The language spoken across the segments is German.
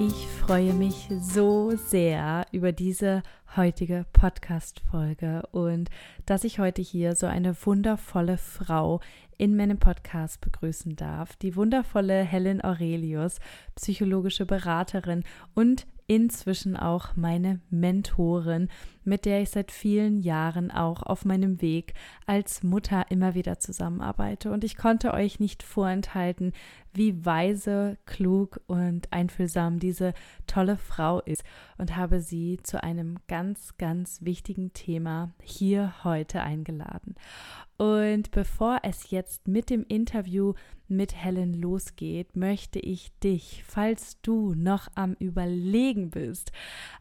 Ich freue mich so sehr über diese heutige Podcast-Folge und dass ich heute hier so eine wundervolle Frau in meinem Podcast begrüßen darf. Die wundervolle Helen Aurelius, psychologische Beraterin und inzwischen auch meine Mentorin, mit der ich seit vielen Jahren auch auf meinem Weg als Mutter immer wieder zusammenarbeite. Und ich konnte euch nicht vorenthalten, wie weise, klug und einfühlsam diese tolle Frau ist und habe sie zu einem ganz, ganz wichtigen Thema hier heute eingeladen. Und bevor es jetzt mit dem Interview mit Helen losgeht, möchte ich dich, falls du noch am Überlegen bist,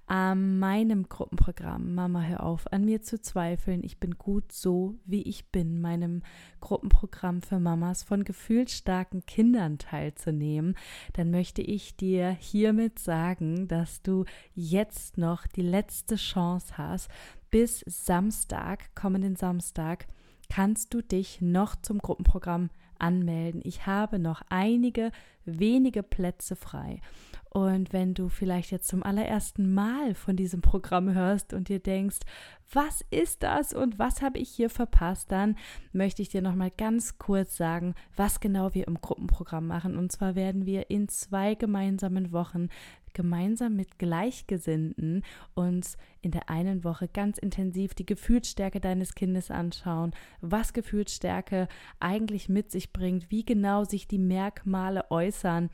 an meinem Gruppenprogramm Mama hör auf, an mir zu zweifeln, ich bin gut so, wie ich bin, meinem Gruppenprogramm für Mamas von gefühlsstarken Kindern teilzunehmen, dann möchte ich dir hiermit sagen, dass du jetzt noch die letzte Chance hast, bis Samstag, kommenden Samstag, kannst du dich noch zum Gruppenprogramm anmelden. Ich habe noch einige wenige Plätze frei. Und wenn du vielleicht jetzt zum allerersten Mal von diesem Programm hörst und dir denkst, was ist das und was habe ich hier verpasst, dann möchte ich dir noch mal ganz kurz sagen, was genau wir im Gruppenprogramm machen. Und zwar werden wir in zwei gemeinsamen Wochen gemeinsam mit Gleichgesinnten uns in der einen Woche ganz intensiv die Gefühlsstärke deines Kindes anschauen, was Gefühlsstärke eigentlich mit sich bringt, wie genau sich die Merkmale äußern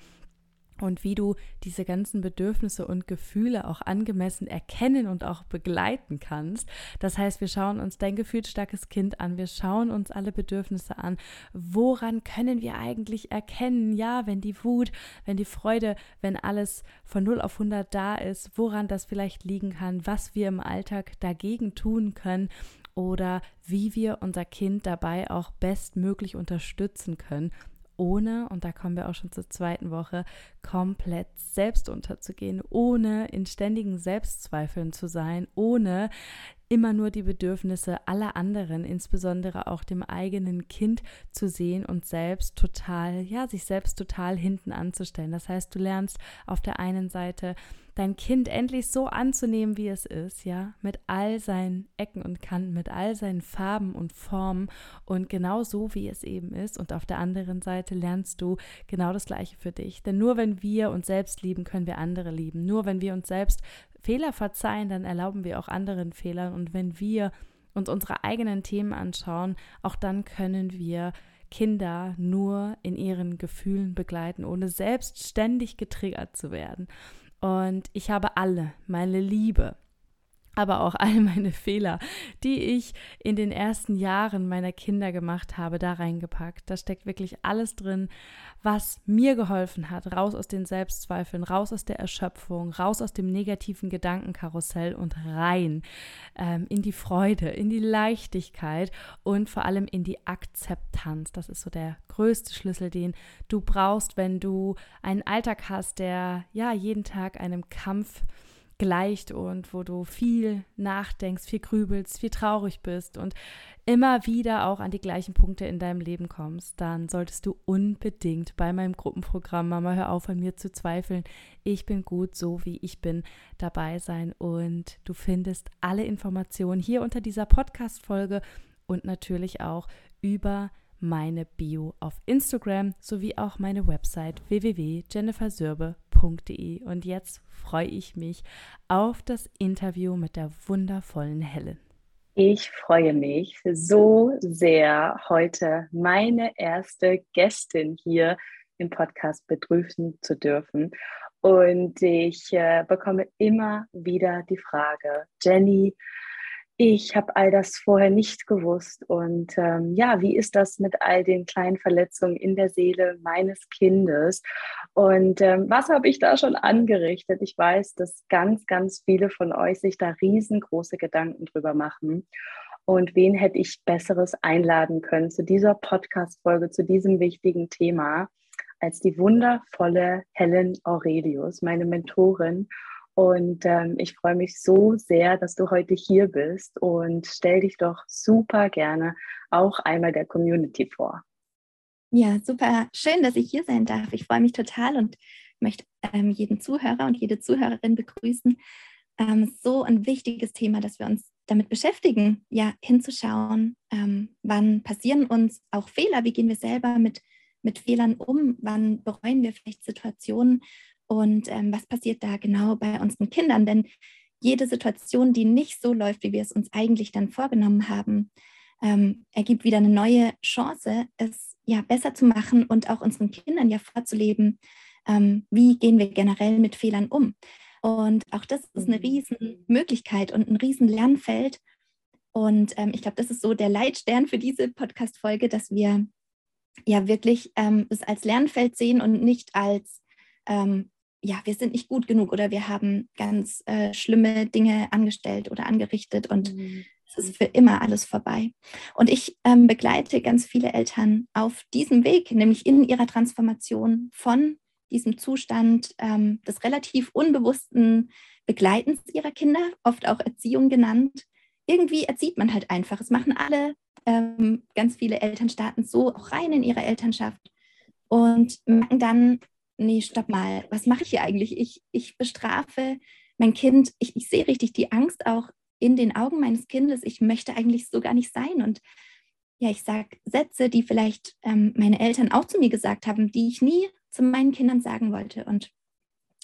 und wie du diese ganzen Bedürfnisse und Gefühle auch angemessen erkennen und auch begleiten kannst. Das heißt, wir schauen uns dein gefühlsstarkes Kind an, wir schauen uns alle Bedürfnisse an. Woran können wir eigentlich erkennen, ja, wenn die Wut, wenn die Freude, wenn alles von 0 auf 100 da ist, woran das vielleicht liegen kann, was wir im Alltag dagegen tun können oder wie wir unser Kind dabei auch bestmöglich unterstützen können ohne, und da kommen wir auch schon zur zweiten Woche, komplett selbst unterzugehen, ohne in ständigen Selbstzweifeln zu sein, ohne immer nur die Bedürfnisse aller anderen, insbesondere auch dem eigenen Kind zu sehen und selbst total, ja, sich selbst total hinten anzustellen. Das heißt, du lernst auf der einen Seite dein Kind endlich so anzunehmen, wie es ist, ja, mit all seinen Ecken und Kanten, mit all seinen Farben und Formen und genau so, wie es eben ist. Und auf der anderen Seite lernst du genau das Gleiche für dich. Denn nur wenn wir uns selbst lieben, können wir andere lieben. Nur wenn wir uns selbst Fehler verzeihen, dann erlauben wir auch anderen Fehlern. Und wenn wir uns unsere eigenen Themen anschauen, auch dann können wir Kinder nur in ihren Gefühlen begleiten, ohne selbstständig getriggert zu werden. Und ich habe alle, meine Liebe, aber auch all meine Fehler, die ich in den ersten Jahren meiner Kinder gemacht habe, da reingepackt. Da steckt wirklich alles drin, was mir geholfen hat, raus aus den Selbstzweifeln, raus aus der Erschöpfung, raus aus dem negativen Gedankenkarussell und rein ähm, in die Freude, in die Leichtigkeit und vor allem in die Akzeptanz. Das ist so der größte Schlüssel, den du brauchst, wenn du einen Alltag hast, der ja jeden Tag einem Kampf gleicht und wo du viel nachdenkst, viel grübelst, viel traurig bist und immer wieder auch an die gleichen Punkte in deinem Leben kommst, dann solltest du unbedingt bei meinem Gruppenprogramm Mama hör auf an mir zu zweifeln. Ich bin gut so wie ich bin dabei sein und du findest alle Informationen hier unter dieser Podcast Folge und natürlich auch über meine Bio auf Instagram sowie auch meine Website www.jennifersürbe.de. Und jetzt freue ich mich auf das Interview mit der wundervollen Helen. Ich freue mich so sehr, heute meine erste Gästin hier im Podcast begrüßen zu dürfen. Und ich äh, bekomme immer wieder die Frage, Jenny, ich habe all das vorher nicht gewusst. Und ähm, ja, wie ist das mit all den kleinen Verletzungen in der Seele meines Kindes? Und ähm, was habe ich da schon angerichtet? Ich weiß, dass ganz, ganz viele von euch sich da riesengroße Gedanken drüber machen. Und wen hätte ich Besseres einladen können zu dieser Podcast-Folge, zu diesem wichtigen Thema, als die wundervolle Helen Aurelius, meine Mentorin. Und ähm, ich freue mich so sehr, dass du heute hier bist und stell dich doch super gerne auch einmal der Community vor. Ja, super schön, dass ich hier sein darf. Ich freue mich total und möchte ähm, jeden Zuhörer und jede Zuhörerin begrüßen. Ähm, so ein wichtiges Thema, dass wir uns damit beschäftigen, ja, hinzuschauen, ähm, wann passieren uns auch Fehler, wie gehen wir selber mit, mit Fehlern um, wann bereuen wir vielleicht Situationen und ähm, was passiert da genau bei unseren Kindern. Denn jede Situation, die nicht so läuft, wie wir es uns eigentlich dann vorgenommen haben, ähm, ergibt wieder eine neue Chance, es ja besser zu machen und auch unseren Kindern ja vorzuleben, ähm, wie gehen wir generell mit Fehlern um. Und auch das ist eine mhm. riesen Möglichkeit und ein riesen Lernfeld. Und ähm, ich glaube, das ist so der Leitstern für diese Podcast-Folge, dass wir ja wirklich ähm, es als Lernfeld sehen und nicht als ähm, ja, wir sind nicht gut genug oder wir haben ganz äh, schlimme Dinge angestellt oder angerichtet und mhm. es ist für immer alles vorbei. Und ich ähm, begleite ganz viele Eltern auf diesem Weg, nämlich in ihrer Transformation von diesem Zustand ähm, des relativ unbewussten Begleitens ihrer Kinder, oft auch Erziehung genannt. Irgendwie erzieht man halt einfach. Es machen alle, ähm, ganz viele Eltern starten so auch rein in ihre Elternschaft und merken dann, nee, stopp mal, was mache ich hier eigentlich? Ich, ich bestrafe mein Kind, ich, ich sehe richtig die Angst auch in den Augen meines Kindes, ich möchte eigentlich so gar nicht sein. Und ja, ich sage Sätze, die vielleicht ähm, meine Eltern auch zu mir gesagt haben, die ich nie zu meinen Kindern sagen wollte. Und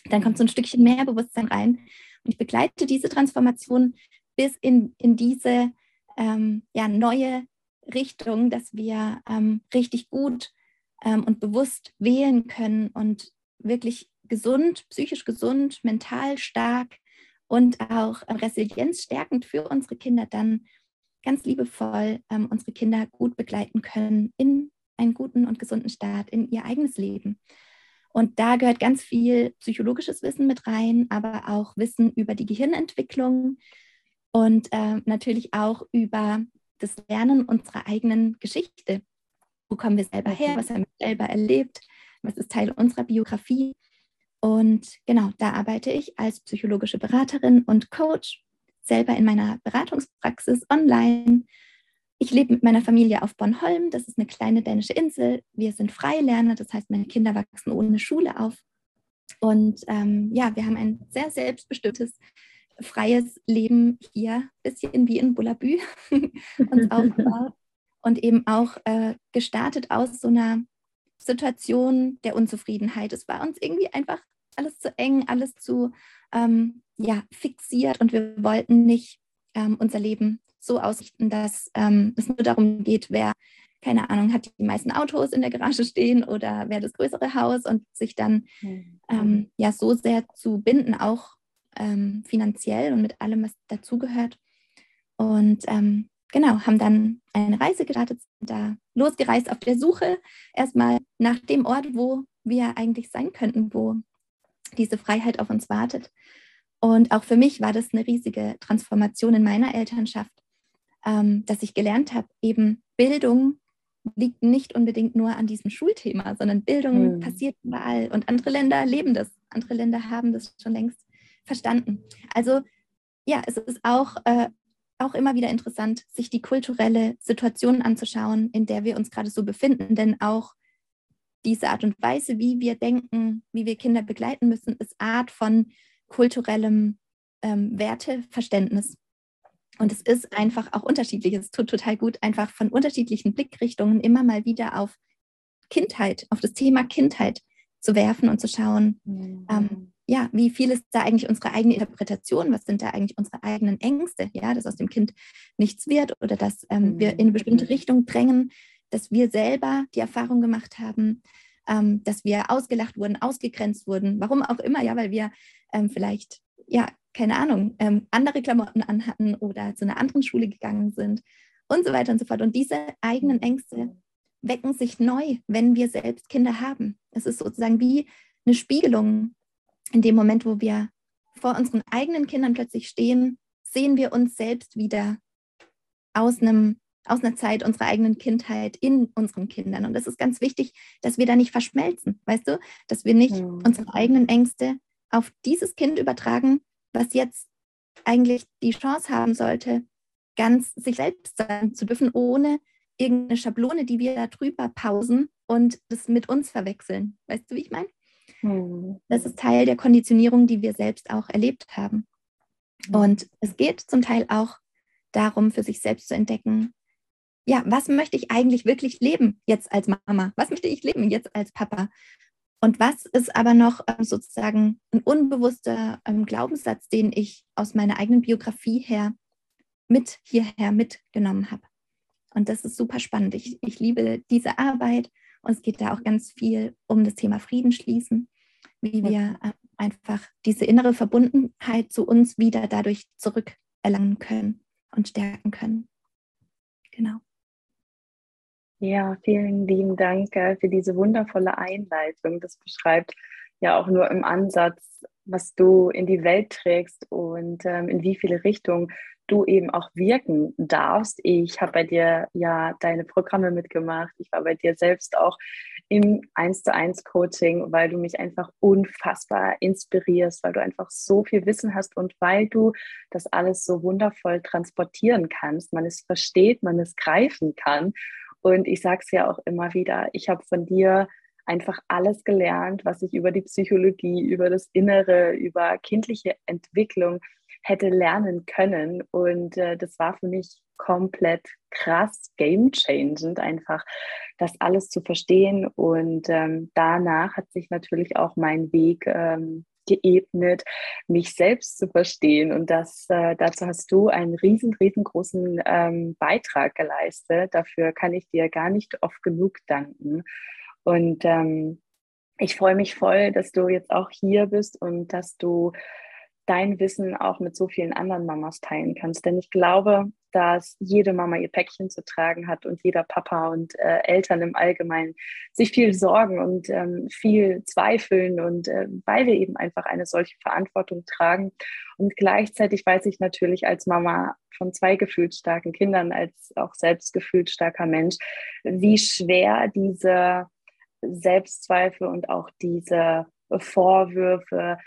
dann kommt so ein Stückchen mehr Bewusstsein rein. Und ich begleite diese Transformation bis in, in diese ähm, ja, neue Richtung, dass wir ähm, richtig gut ähm, und bewusst wählen können und wirklich gesund, psychisch gesund, mental stark und auch äh, resilienzstärkend für unsere Kinder dann ganz liebevoll ähm, unsere Kinder gut begleiten können in einen guten und gesunden Start in ihr eigenes Leben. Und da gehört ganz viel psychologisches Wissen mit rein, aber auch Wissen über die Gehirnentwicklung und äh, natürlich auch über das Lernen unserer eigenen Geschichte. Wo kommen wir selber her? Was haben wir selber erlebt? Was ist Teil unserer Biografie? Und genau, da arbeite ich als psychologische Beraterin und Coach, selber in meiner Beratungspraxis online. Ich lebe mit meiner Familie auf Bornholm. Das ist eine kleine dänische Insel. Wir sind Freilerner, das heißt, meine Kinder wachsen ohne Schule auf. Und ähm, ja, wir haben ein sehr selbstbestimmtes, freies Leben hier, bisschen wie in Bullabü uns aufgebaut und eben auch äh, gestartet aus so einer Situation der Unzufriedenheit. Es war uns irgendwie einfach alles zu eng, alles zu ähm, ja, fixiert und wir wollten nicht ähm, unser Leben so ausrichten, dass ähm, es nur darum geht, wer, keine Ahnung, hat die meisten Autos in der Garage stehen oder wer das größere Haus und sich dann mhm. ja so sehr zu binden, auch ähm, finanziell und mit allem, was dazugehört. Und ähm, genau, haben dann eine Reise gestartet, sind da losgereist auf der Suche erstmal nach dem Ort, wo wir eigentlich sein könnten, wo diese Freiheit auf uns wartet. Und auch für mich war das eine riesige Transformation in meiner Elternschaft, ähm, dass ich gelernt habe, eben Bildung liegt nicht unbedingt nur an diesem Schulthema, sondern Bildung mhm. passiert überall und andere Länder leben das. Andere Länder haben das schon längst verstanden. Also ja, es ist auch äh, auch immer wieder interessant, sich die kulturelle Situation anzuschauen, in der wir uns gerade so befinden. Denn auch diese Art und Weise, wie wir denken, wie wir Kinder begleiten müssen, ist Art von kulturellem ähm, Werteverständnis. Und es ist einfach auch unterschiedlich. Es tut total gut, einfach von unterschiedlichen Blickrichtungen immer mal wieder auf Kindheit, auf das Thema Kindheit zu werfen und zu schauen, mhm. ähm, ja, wie viel ist da eigentlich unsere eigene Interpretation? Was sind da eigentlich unsere eigenen Ängste? Ja, dass aus dem Kind nichts wird oder dass ähm, wir in eine bestimmte mhm. Richtung drängen, dass wir selber die Erfahrung gemacht haben, ähm, dass wir ausgelacht wurden, ausgegrenzt wurden, warum auch immer, ja, weil wir ähm, vielleicht ja keine Ahnung, ähm, andere Klamotten anhatten oder zu einer anderen Schule gegangen sind und so weiter und so fort. Und diese eigenen Ängste wecken sich neu, wenn wir selbst Kinder haben. Es ist sozusagen wie eine Spiegelung. In dem Moment, wo wir vor unseren eigenen Kindern plötzlich stehen, sehen wir uns selbst wieder aus, einem, aus einer Zeit unserer eigenen Kindheit in unseren Kindern. Und es ist ganz wichtig, dass wir da nicht verschmelzen, weißt du, dass wir nicht mhm. unsere eigenen Ängste auf dieses Kind übertragen, was jetzt eigentlich die Chance haben sollte, ganz sich selbst sein zu dürfen, ohne irgendeine Schablone, die wir da drüber pausen und das mit uns verwechseln. Weißt du, wie ich meine? Hm. Das ist Teil der Konditionierung, die wir selbst auch erlebt haben. Hm. Und es geht zum Teil auch darum, für sich selbst zu entdecken, ja, was möchte ich eigentlich wirklich leben jetzt als Mama? Was möchte ich leben jetzt als Papa? Und was ist aber noch ähm, sozusagen ein unbewusster ähm, Glaubenssatz, den ich aus meiner eigenen Biografie her mit hierher mitgenommen habe? Und das ist super spannend. Ich, ich liebe diese Arbeit und es geht da auch ganz viel um das Thema Frieden schließen, wie wir äh, einfach diese innere Verbundenheit zu uns wieder dadurch zurückerlangen können und stärken können. Genau. Ja, vielen lieben Dank äh, für diese wundervolle Einleitung. Das beschreibt ja auch nur im Ansatz, was du in die Welt trägst und ähm, in wie viele Richtungen du eben auch wirken darfst. Ich habe bei dir ja deine Programme mitgemacht. Ich war bei dir selbst auch im 1 zu 1 Coaching, weil du mich einfach unfassbar inspirierst, weil du einfach so viel Wissen hast und weil du das alles so wundervoll transportieren kannst, man es versteht, man es greifen kann. Und ich sage es ja auch immer wieder, ich habe von dir einfach alles gelernt, was ich über die Psychologie, über das Innere, über kindliche Entwicklung hätte lernen können. Und äh, das war für mich komplett krass, game changend, einfach das alles zu verstehen. Und ähm, danach hat sich natürlich auch mein Weg ähm, geebnet, mich selbst zu verstehen. Und das, äh, dazu hast du einen riesen, riesengroßen ähm, Beitrag geleistet. Dafür kann ich dir gar nicht oft genug danken. Und ähm, ich freue mich voll, dass du jetzt auch hier bist und dass du dein Wissen auch mit so vielen anderen Mamas teilen kannst. Denn ich glaube, dass jede Mama ihr Päckchen zu tragen hat und jeder Papa und äh, Eltern im Allgemeinen sich viel sorgen und ähm, viel zweifeln und äh, weil wir eben einfach eine solche Verantwortung tragen. Und gleichzeitig weiß ich natürlich als Mama von zwei gefühlt starken Kindern, als auch selbst gefühlt starker Mensch, wie schwer diese Selbstzweifel und auch diese Vorwürfe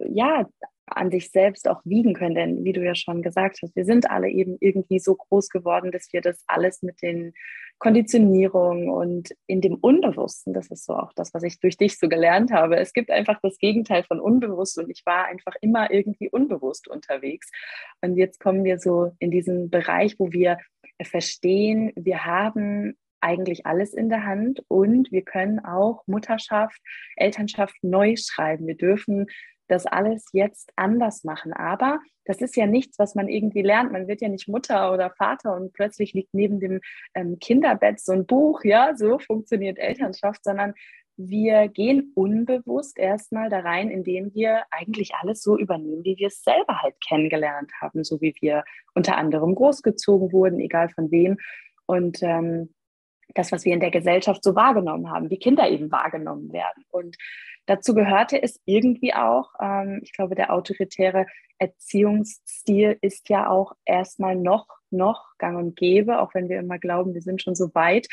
ja an sich selbst auch wiegen können. Denn wie du ja schon gesagt hast, wir sind alle eben irgendwie so groß geworden, dass wir das alles mit den Konditionierungen und in dem Unbewussten, das ist so auch das, was ich durch dich so gelernt habe. Es gibt einfach das Gegenteil von unbewusst und ich war einfach immer irgendwie unbewusst unterwegs. Und jetzt kommen wir so in diesen Bereich, wo wir verstehen, wir haben eigentlich alles in der Hand und wir können auch Mutterschaft, Elternschaft neu schreiben. Wir dürfen das alles jetzt anders machen. Aber das ist ja nichts, was man irgendwie lernt. Man wird ja nicht Mutter oder Vater und plötzlich liegt neben dem ähm, Kinderbett so ein Buch, ja, so funktioniert Elternschaft, sondern wir gehen unbewusst erstmal da rein, indem wir eigentlich alles so übernehmen, wie wir es selber halt kennengelernt haben, so wie wir unter anderem großgezogen wurden, egal von wem. Und ähm, das, was wir in der Gesellschaft so wahrgenommen haben, wie Kinder eben wahrgenommen werden. Und Dazu gehörte es irgendwie auch, ähm, ich glaube, der autoritäre Erziehungsstil ist ja auch erstmal noch, noch gang und gäbe, auch wenn wir immer glauben, wir sind schon so weit.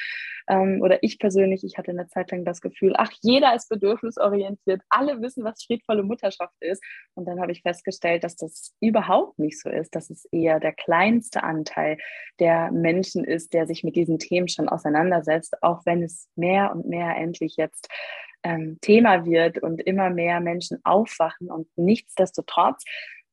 Ähm, oder ich persönlich, ich hatte eine Zeit lang das Gefühl, ach, jeder ist bedürfnisorientiert, alle wissen, was friedvolle Mutterschaft ist. Und dann habe ich festgestellt, dass das überhaupt nicht so ist, dass es eher der kleinste Anteil der Menschen ist, der sich mit diesen Themen schon auseinandersetzt, auch wenn es mehr und mehr endlich jetzt ähm, Thema wird und immer mehr Menschen aufwachen. Und nichtsdestotrotz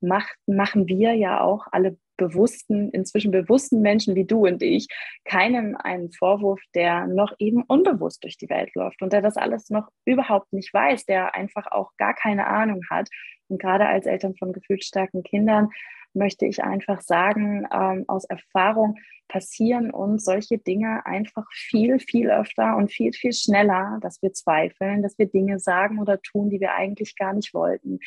macht, machen wir ja auch alle bewussten, inzwischen bewussten Menschen wie du und ich, keinem einen Vorwurf, der noch eben unbewusst durch die Welt läuft und der das alles noch überhaupt nicht weiß, der einfach auch gar keine Ahnung hat. Und gerade als Eltern von gefühlsstarken Kindern möchte ich einfach sagen, ähm, aus Erfahrung passieren uns solche Dinge einfach viel, viel öfter und viel, viel schneller, dass wir zweifeln, dass wir Dinge sagen oder tun, die wir eigentlich gar nicht wollten,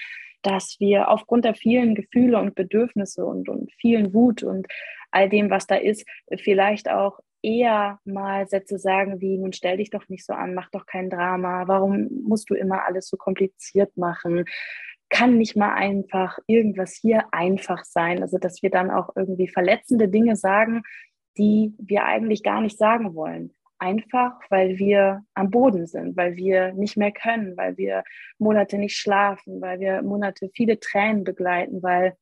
dass wir aufgrund der vielen Gefühle und Bedürfnisse und, und vielen Wut und all dem, was da ist, vielleicht auch eher mal Sätze sagen wie, nun stell dich doch nicht so an, mach doch kein Drama, warum musst du immer alles so kompliziert machen? Kann nicht mal einfach irgendwas hier einfach sein? Also, dass wir dann auch irgendwie verletzende Dinge sagen, die wir eigentlich gar nicht sagen wollen. Einfach, weil wir am Boden sind, weil wir nicht mehr können, weil wir Monate nicht schlafen, weil wir Monate viele Tränen begleiten, weil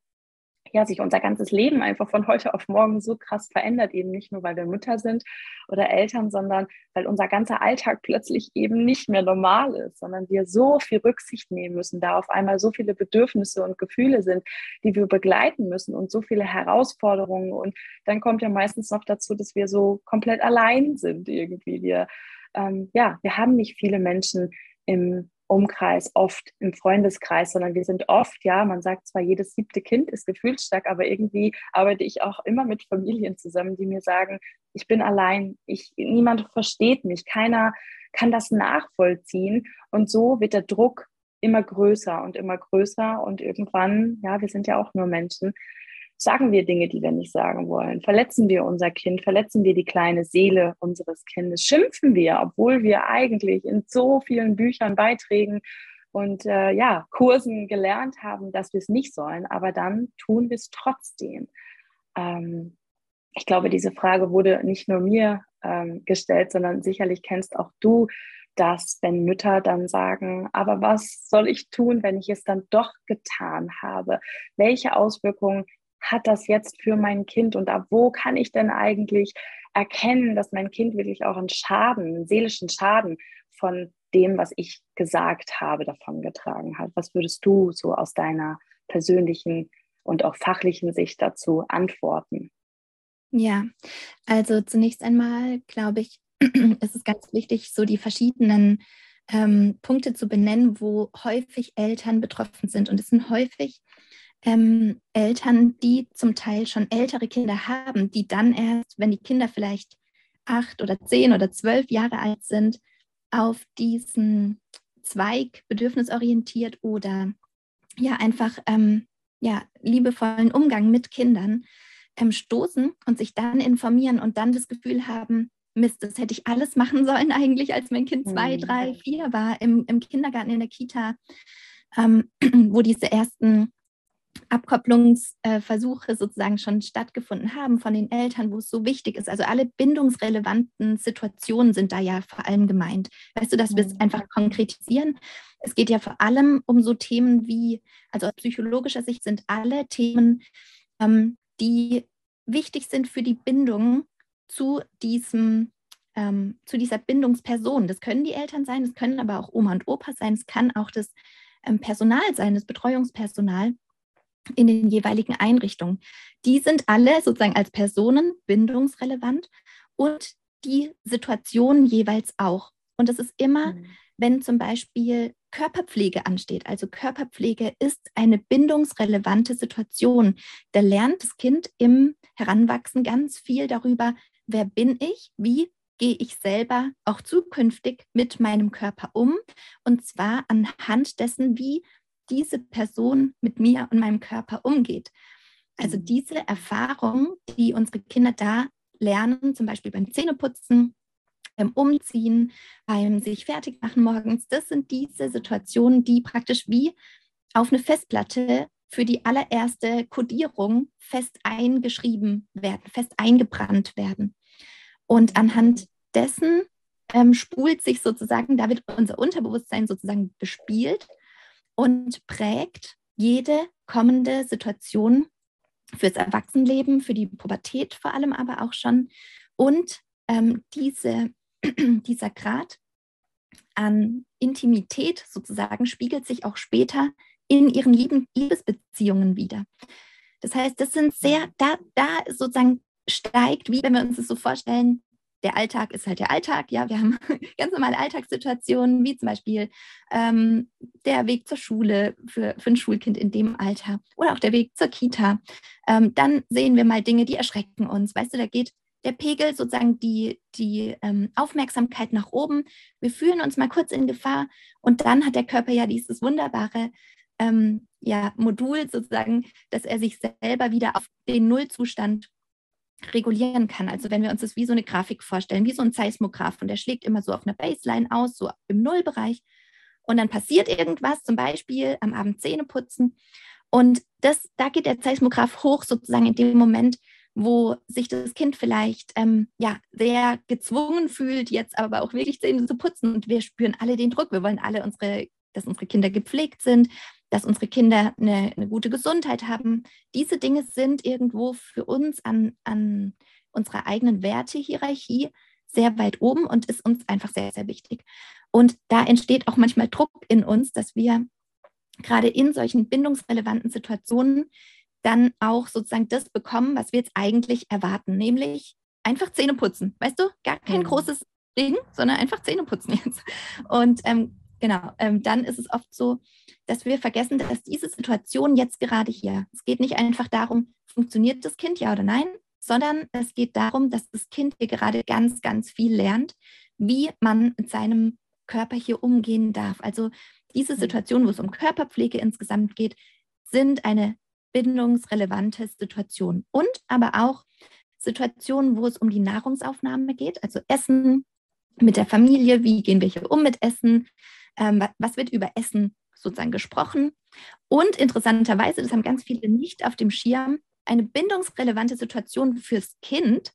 ja, sich unser ganzes Leben einfach von heute auf morgen so krass verändert, eben nicht nur, weil wir Mütter sind oder Eltern, sondern weil unser ganzer Alltag plötzlich eben nicht mehr normal ist, sondern wir so viel Rücksicht nehmen müssen, da auf einmal so viele Bedürfnisse und Gefühle sind, die wir begleiten müssen und so viele Herausforderungen. Und dann kommt ja meistens noch dazu, dass wir so komplett allein sind irgendwie. Wir, ähm, ja, wir haben nicht viele Menschen im Umkreis, oft im Freundeskreis, sondern wir sind oft, ja, man sagt zwar, jedes siebte Kind ist gefühlsstark, aber irgendwie arbeite ich auch immer mit Familien zusammen, die mir sagen, ich bin allein, ich, niemand versteht mich, keiner kann das nachvollziehen. Und so wird der Druck immer größer und immer größer und irgendwann, ja, wir sind ja auch nur Menschen, sagen wir Dinge, die wir nicht sagen wollen? Verletzen wir unser Kind? Verletzen wir die kleine Seele unseres Kindes? Schimpfen wir, obwohl wir eigentlich in so vielen Büchern, Beiträgen und äh, ja, Kursen gelernt haben, dass wir es nicht sollen, aber dann tun wir es trotzdem. Ähm, ich glaube, diese Frage wurde nicht nur mir ähm, gestellt, sondern sicherlich kennst auch du dass wenn Mütter dann sagen, aber was soll ich tun, wenn ich es dann doch getan habe? Welche Auswirkungen hat das jetzt für mein Kind und ab wo kann ich denn eigentlich erkennen, dass mein Kind wirklich auch einen Schaden, einen seelischen Schaden von dem, was ich gesagt habe, davongetragen hat? Was würdest du so aus deiner persönlichen und auch fachlichen Sicht dazu antworten? Ja, also zunächst einmal glaube ich, ist es ganz wichtig, so die verschiedenen ähm, Punkte zu benennen, wo häufig Eltern betroffen sind. Und es sind häufig ähm, Eltern, die zum Teil schon ältere Kinder haben, die dann erst, wenn die Kinder vielleicht acht oder zehn oder zwölf Jahre alt sind, auf diesen Zweig bedürfnisorientiert oder ja einfach ähm, ja, liebevollen Umgang mit Kindern ähm, stoßen und sich dann informieren und dann das Gefühl haben, Mist, das hätte ich alles machen sollen eigentlich, als mein Kind zwei, mhm. drei, vier war, im, im Kindergarten, in der Kita, ähm, wo diese ersten Abkopplungsversuche sozusagen schon stattgefunden haben von den Eltern, wo es so wichtig ist. Also alle bindungsrelevanten Situationen sind da ja vor allem gemeint. Weißt du, dass wir es mhm. einfach konkretisieren. Es geht ja vor allem um so Themen wie, also aus psychologischer Sicht sind alle Themen, ähm, die wichtig sind für die Bindung zu diesem ähm, zu dieser Bindungsperson. Das können die Eltern sein, das können aber auch Oma und Opa sein, es kann auch das ähm, Personal sein, das Betreuungspersonal in den jeweiligen Einrichtungen. Die sind alle sozusagen als Personen bindungsrelevant und die Situationen jeweils auch. Und das ist immer, mhm. wenn zum Beispiel Körperpflege ansteht. Also Körperpflege ist eine bindungsrelevante Situation. Da lernt das Kind im Heranwachsen ganz viel darüber, wer bin ich, wie gehe ich selber auch zukünftig mit meinem Körper um. Und zwar anhand dessen, wie diese Person mit mir und meinem Körper umgeht. Also mhm. diese Erfahrung, die unsere Kinder da lernen, zum Beispiel beim Zähneputzen, beim Umziehen, beim sich fertig machen morgens, das sind diese Situationen, die praktisch wie auf eine Festplatte für die allererste Kodierung fest eingeschrieben werden, fest eingebrannt werden. Und anhand dessen ähm, spult sich sozusagen, da wird unser Unterbewusstsein sozusagen bespielt und prägt jede kommende Situation fürs Erwachsenenleben, für die Pubertät vor allem aber auch schon. Und ähm, diese, dieser Grad an Intimität sozusagen spiegelt sich auch später in ihren Liebesbeziehungen wieder. Das heißt, das sind sehr, da, da sozusagen steigt, wie wenn wir uns das so vorstellen, der Alltag ist halt der Alltag. Ja, wir haben ganz normale Alltagssituationen, wie zum Beispiel ähm, der Weg zur Schule für, für ein Schulkind in dem Alter oder auch der Weg zur Kita. Ähm, dann sehen wir mal Dinge, die erschrecken uns. Weißt du, da geht der Pegel, sozusagen die, die ähm, Aufmerksamkeit nach oben. Wir fühlen uns mal kurz in Gefahr und dann hat der Körper ja dieses wunderbare ähm, ja, Modul sozusagen, dass er sich selber wieder auf den Nullzustand regulieren kann. Also wenn wir uns das wie so eine Grafik vorstellen, wie so ein Seismograph und der schlägt immer so auf einer Baseline aus, so im Nullbereich und dann passiert irgendwas, zum Beispiel am Abend Zähne putzen und das, da geht der Seismograph hoch sozusagen in dem Moment, wo sich das Kind vielleicht ähm, ja, sehr gezwungen fühlt, jetzt aber auch wirklich Zähne zu putzen. Und wir spüren alle den Druck. Wir wollen alle, unsere, dass unsere Kinder gepflegt sind, dass unsere Kinder eine, eine gute Gesundheit haben. Diese Dinge sind irgendwo für uns an, an unserer eigenen Wertehierarchie sehr weit oben und ist uns einfach sehr, sehr wichtig. Und da entsteht auch manchmal Druck in uns, dass wir gerade in solchen bindungsrelevanten Situationen dann auch sozusagen das bekommen, was wir jetzt eigentlich erwarten, nämlich einfach Zähne putzen. Weißt du, gar kein mhm. großes Ding, sondern einfach Zähne putzen jetzt. Und ähm, genau, ähm, dann ist es oft so, dass wir vergessen, dass diese Situation jetzt gerade hier, es geht nicht einfach darum, funktioniert das Kind ja oder nein, sondern es geht darum, dass das Kind hier gerade ganz, ganz viel lernt, wie man mit seinem Körper hier umgehen darf. Also diese mhm. Situation, wo es um Körperpflege insgesamt geht, sind eine bindungsrelevante Situation und aber auch Situationen, wo es um die Nahrungsaufnahme geht, also Essen mit der Familie, wie gehen wir hier um mit Essen, ähm, was wird über Essen sozusagen gesprochen. Und interessanterweise, das haben ganz viele nicht auf dem Schirm, eine bindungsrelevante Situation fürs Kind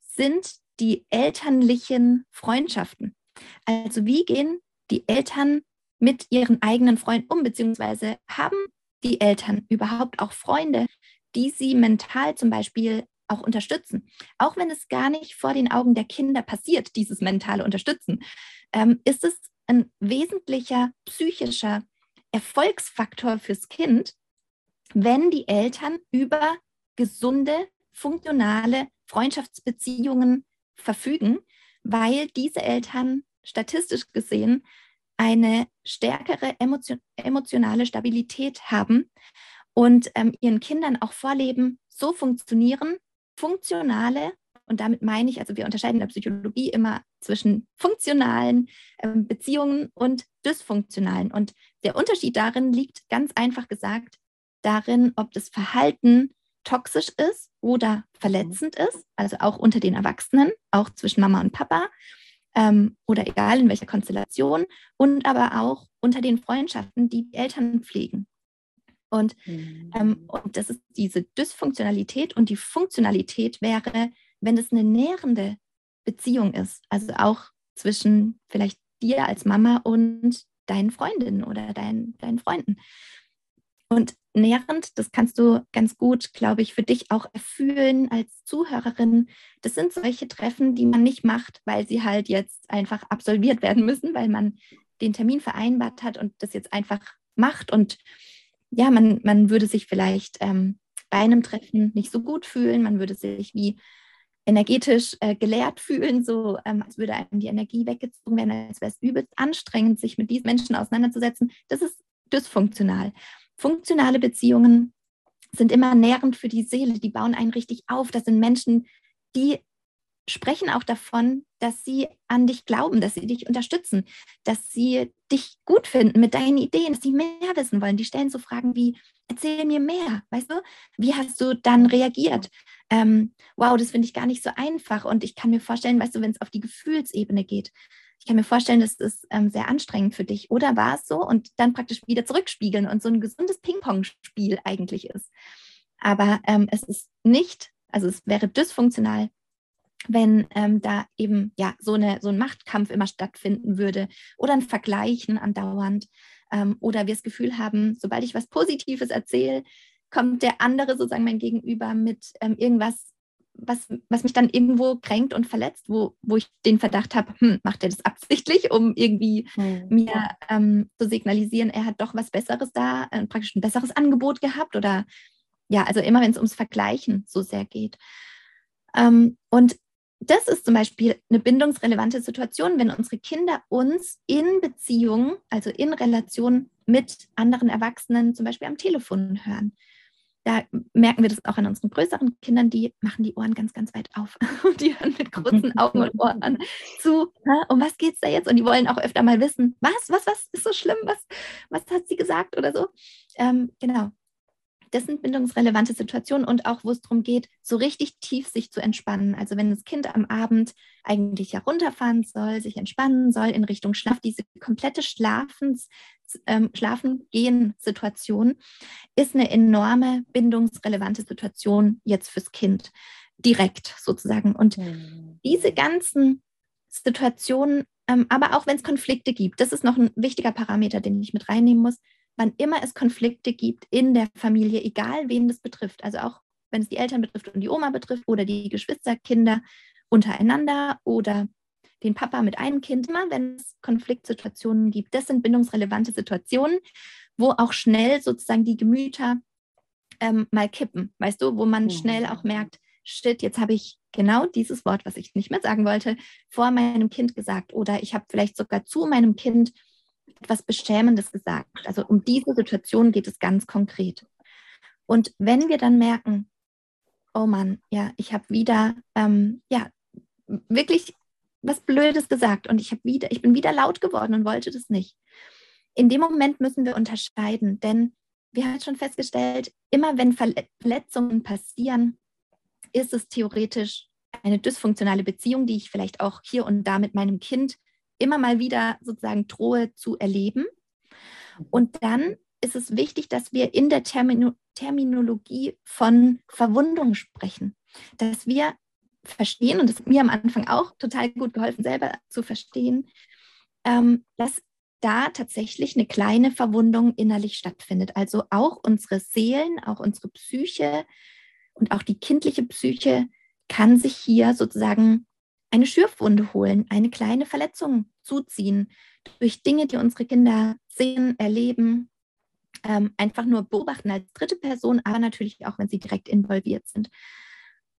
sind die elterlichen Freundschaften. Also wie gehen die Eltern mit ihren eigenen Freunden um, beziehungsweise haben die Eltern überhaupt auch Freunde, die sie mental zum Beispiel auch unterstützen. Auch wenn es gar nicht vor den Augen der Kinder passiert, dieses mentale Unterstützen, ähm, ist es ein wesentlicher psychischer Erfolgsfaktor fürs Kind, wenn die Eltern über gesunde, funktionale Freundschaftsbeziehungen verfügen, weil diese Eltern statistisch gesehen eine stärkere emotion emotionale Stabilität haben und ähm, ihren Kindern auch vorleben, so funktionieren funktionale, und damit meine ich, also wir unterscheiden in der Psychologie immer zwischen funktionalen ähm, Beziehungen und dysfunktionalen. Und der Unterschied darin liegt ganz einfach gesagt darin, ob das Verhalten toxisch ist oder verletzend ist, also auch unter den Erwachsenen, auch zwischen Mama und Papa, ähm, oder egal in welcher Konstellation und aber auch unter den Freundschaften, die die Eltern pflegen. Und, ähm, mhm. und das ist diese Dysfunktionalität und die Funktionalität wäre, wenn es eine nährende Beziehung ist, also auch zwischen vielleicht dir als Mama und deinen Freundinnen oder deinen, deinen Freunden. Und nährend, das kannst du ganz gut, glaube ich, für dich auch erfüllen als Zuhörerin. Das sind solche Treffen, die man nicht macht, weil sie halt jetzt einfach absolviert werden müssen, weil man den Termin vereinbart hat und das jetzt einfach macht. Und ja, man, man würde sich vielleicht ähm, bei einem Treffen nicht so gut fühlen, man würde sich wie energetisch äh, geleert fühlen, so ähm, als würde einem die Energie weggezogen werden, als wäre es übelst anstrengend, sich mit diesen Menschen auseinanderzusetzen. Das ist dysfunktional. Funktionale Beziehungen sind immer nährend für die Seele, die bauen einen richtig auf. Das sind Menschen, die sprechen auch davon, dass sie an dich glauben, dass sie dich unterstützen, dass sie dich gut finden mit deinen Ideen, dass sie mehr wissen wollen. Die stellen so Fragen wie, erzähl mir mehr, weißt du? Wie hast du dann reagiert? Ähm, wow, das finde ich gar nicht so einfach. Und ich kann mir vorstellen, weißt du, wenn es auf die Gefühlsebene geht, ich kann mir vorstellen, das ist ähm, sehr anstrengend für dich. Oder war es so und dann praktisch wieder zurückspiegeln und so ein gesundes Ping-Pong-Spiel eigentlich ist. Aber ähm, es ist nicht, also es wäre dysfunktional, wenn ähm, da eben ja so, eine, so ein Machtkampf immer stattfinden würde oder ein Vergleichen andauernd ähm, oder wir das Gefühl haben, sobald ich was Positives erzähle, kommt der andere sozusagen mein Gegenüber mit ähm, irgendwas was, was mich dann irgendwo kränkt und verletzt, wo, wo ich den Verdacht habe, hm, macht er das absichtlich, um irgendwie mhm. mir ähm, zu signalisieren, er hat doch was Besseres da, äh, praktisch ein besseres Angebot gehabt oder ja, also immer wenn es ums Vergleichen so sehr geht. Ähm, und das ist zum Beispiel eine bindungsrelevante Situation, wenn unsere Kinder uns in Beziehung, also in Relation mit anderen Erwachsenen, zum Beispiel am Telefon hören. Da merken wir das auch an unseren größeren Kindern, die machen die Ohren ganz, ganz weit auf. die hören mit großen Augen und Ohren zu. Um was geht es da jetzt? Und die wollen auch öfter mal wissen, was, was, was ist so schlimm? Was, was hat sie gesagt oder so? Ähm, genau. Das sind bindungsrelevante Situationen und auch, wo es darum geht, so richtig tief sich zu entspannen. Also wenn das Kind am Abend eigentlich herunterfahren soll, sich entspannen soll in Richtung Schlaf, diese komplette Schlafens, ähm, Schlafen-Gehen-Situation ist eine enorme bindungsrelevante Situation jetzt fürs Kind, direkt sozusagen. Und mhm. diese ganzen Situationen, ähm, aber auch wenn es Konflikte gibt, das ist noch ein wichtiger Parameter, den ich mit reinnehmen muss, wann immer es Konflikte gibt in der Familie, egal wen das betrifft, also auch wenn es die Eltern betrifft und die Oma betrifft oder die Geschwisterkinder untereinander oder den Papa mit einem Kind, immer wenn es Konfliktsituationen gibt, das sind bindungsrelevante Situationen, wo auch schnell sozusagen die Gemüter ähm, mal kippen, weißt du, wo man mhm. schnell auch merkt, shit, jetzt habe ich genau dieses Wort, was ich nicht mehr sagen wollte, vor meinem Kind gesagt oder ich habe vielleicht sogar zu meinem Kind etwas Beschämendes gesagt. Also um diese Situation geht es ganz konkret. Und wenn wir dann merken, oh Mann, ja, ich habe wieder, ähm, ja, wirklich was Blödes gesagt und ich wieder, ich bin wieder laut geworden und wollte das nicht. In dem Moment müssen wir unterscheiden, denn wir haben schon festgestellt, immer wenn Verletzungen passieren, ist es theoretisch eine dysfunktionale Beziehung, die ich vielleicht auch hier und da mit meinem Kind immer mal wieder sozusagen drohe zu erleben. Und dann ist es wichtig, dass wir in der Termino Terminologie von Verwundung sprechen, dass wir verstehen, und das hat mir am Anfang auch total gut geholfen, selber zu verstehen, ähm, dass da tatsächlich eine kleine Verwundung innerlich stattfindet. Also auch unsere Seelen, auch unsere Psyche und auch die kindliche Psyche kann sich hier sozusagen eine Schürfwunde holen, eine kleine Verletzung zuziehen durch Dinge, die unsere Kinder sehen, erleben, ähm, einfach nur beobachten als dritte Person, aber natürlich auch, wenn sie direkt involviert sind.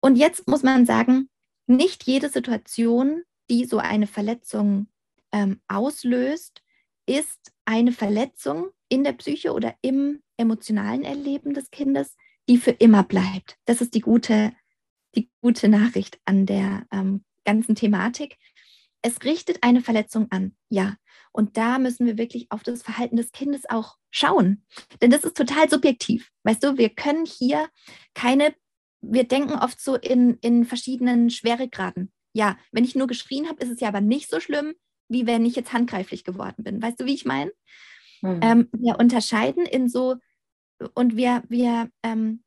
Und jetzt muss man sagen, nicht jede Situation, die so eine Verletzung ähm, auslöst, ist eine Verletzung in der Psyche oder im emotionalen Erleben des Kindes, die für immer bleibt. Das ist die gute, die gute Nachricht an der ähm, ganzen Thematik. Es richtet eine Verletzung an, ja. Und da müssen wir wirklich auf das Verhalten des Kindes auch schauen. Denn das ist total subjektiv. Weißt du, wir können hier keine, wir denken oft so in, in verschiedenen Schweregraden. Ja, wenn ich nur geschrien habe, ist es ja aber nicht so schlimm, wie wenn ich jetzt handgreiflich geworden bin. Weißt du, wie ich meine? Mhm. Ähm, wir unterscheiden in so, und wir, wir ähm,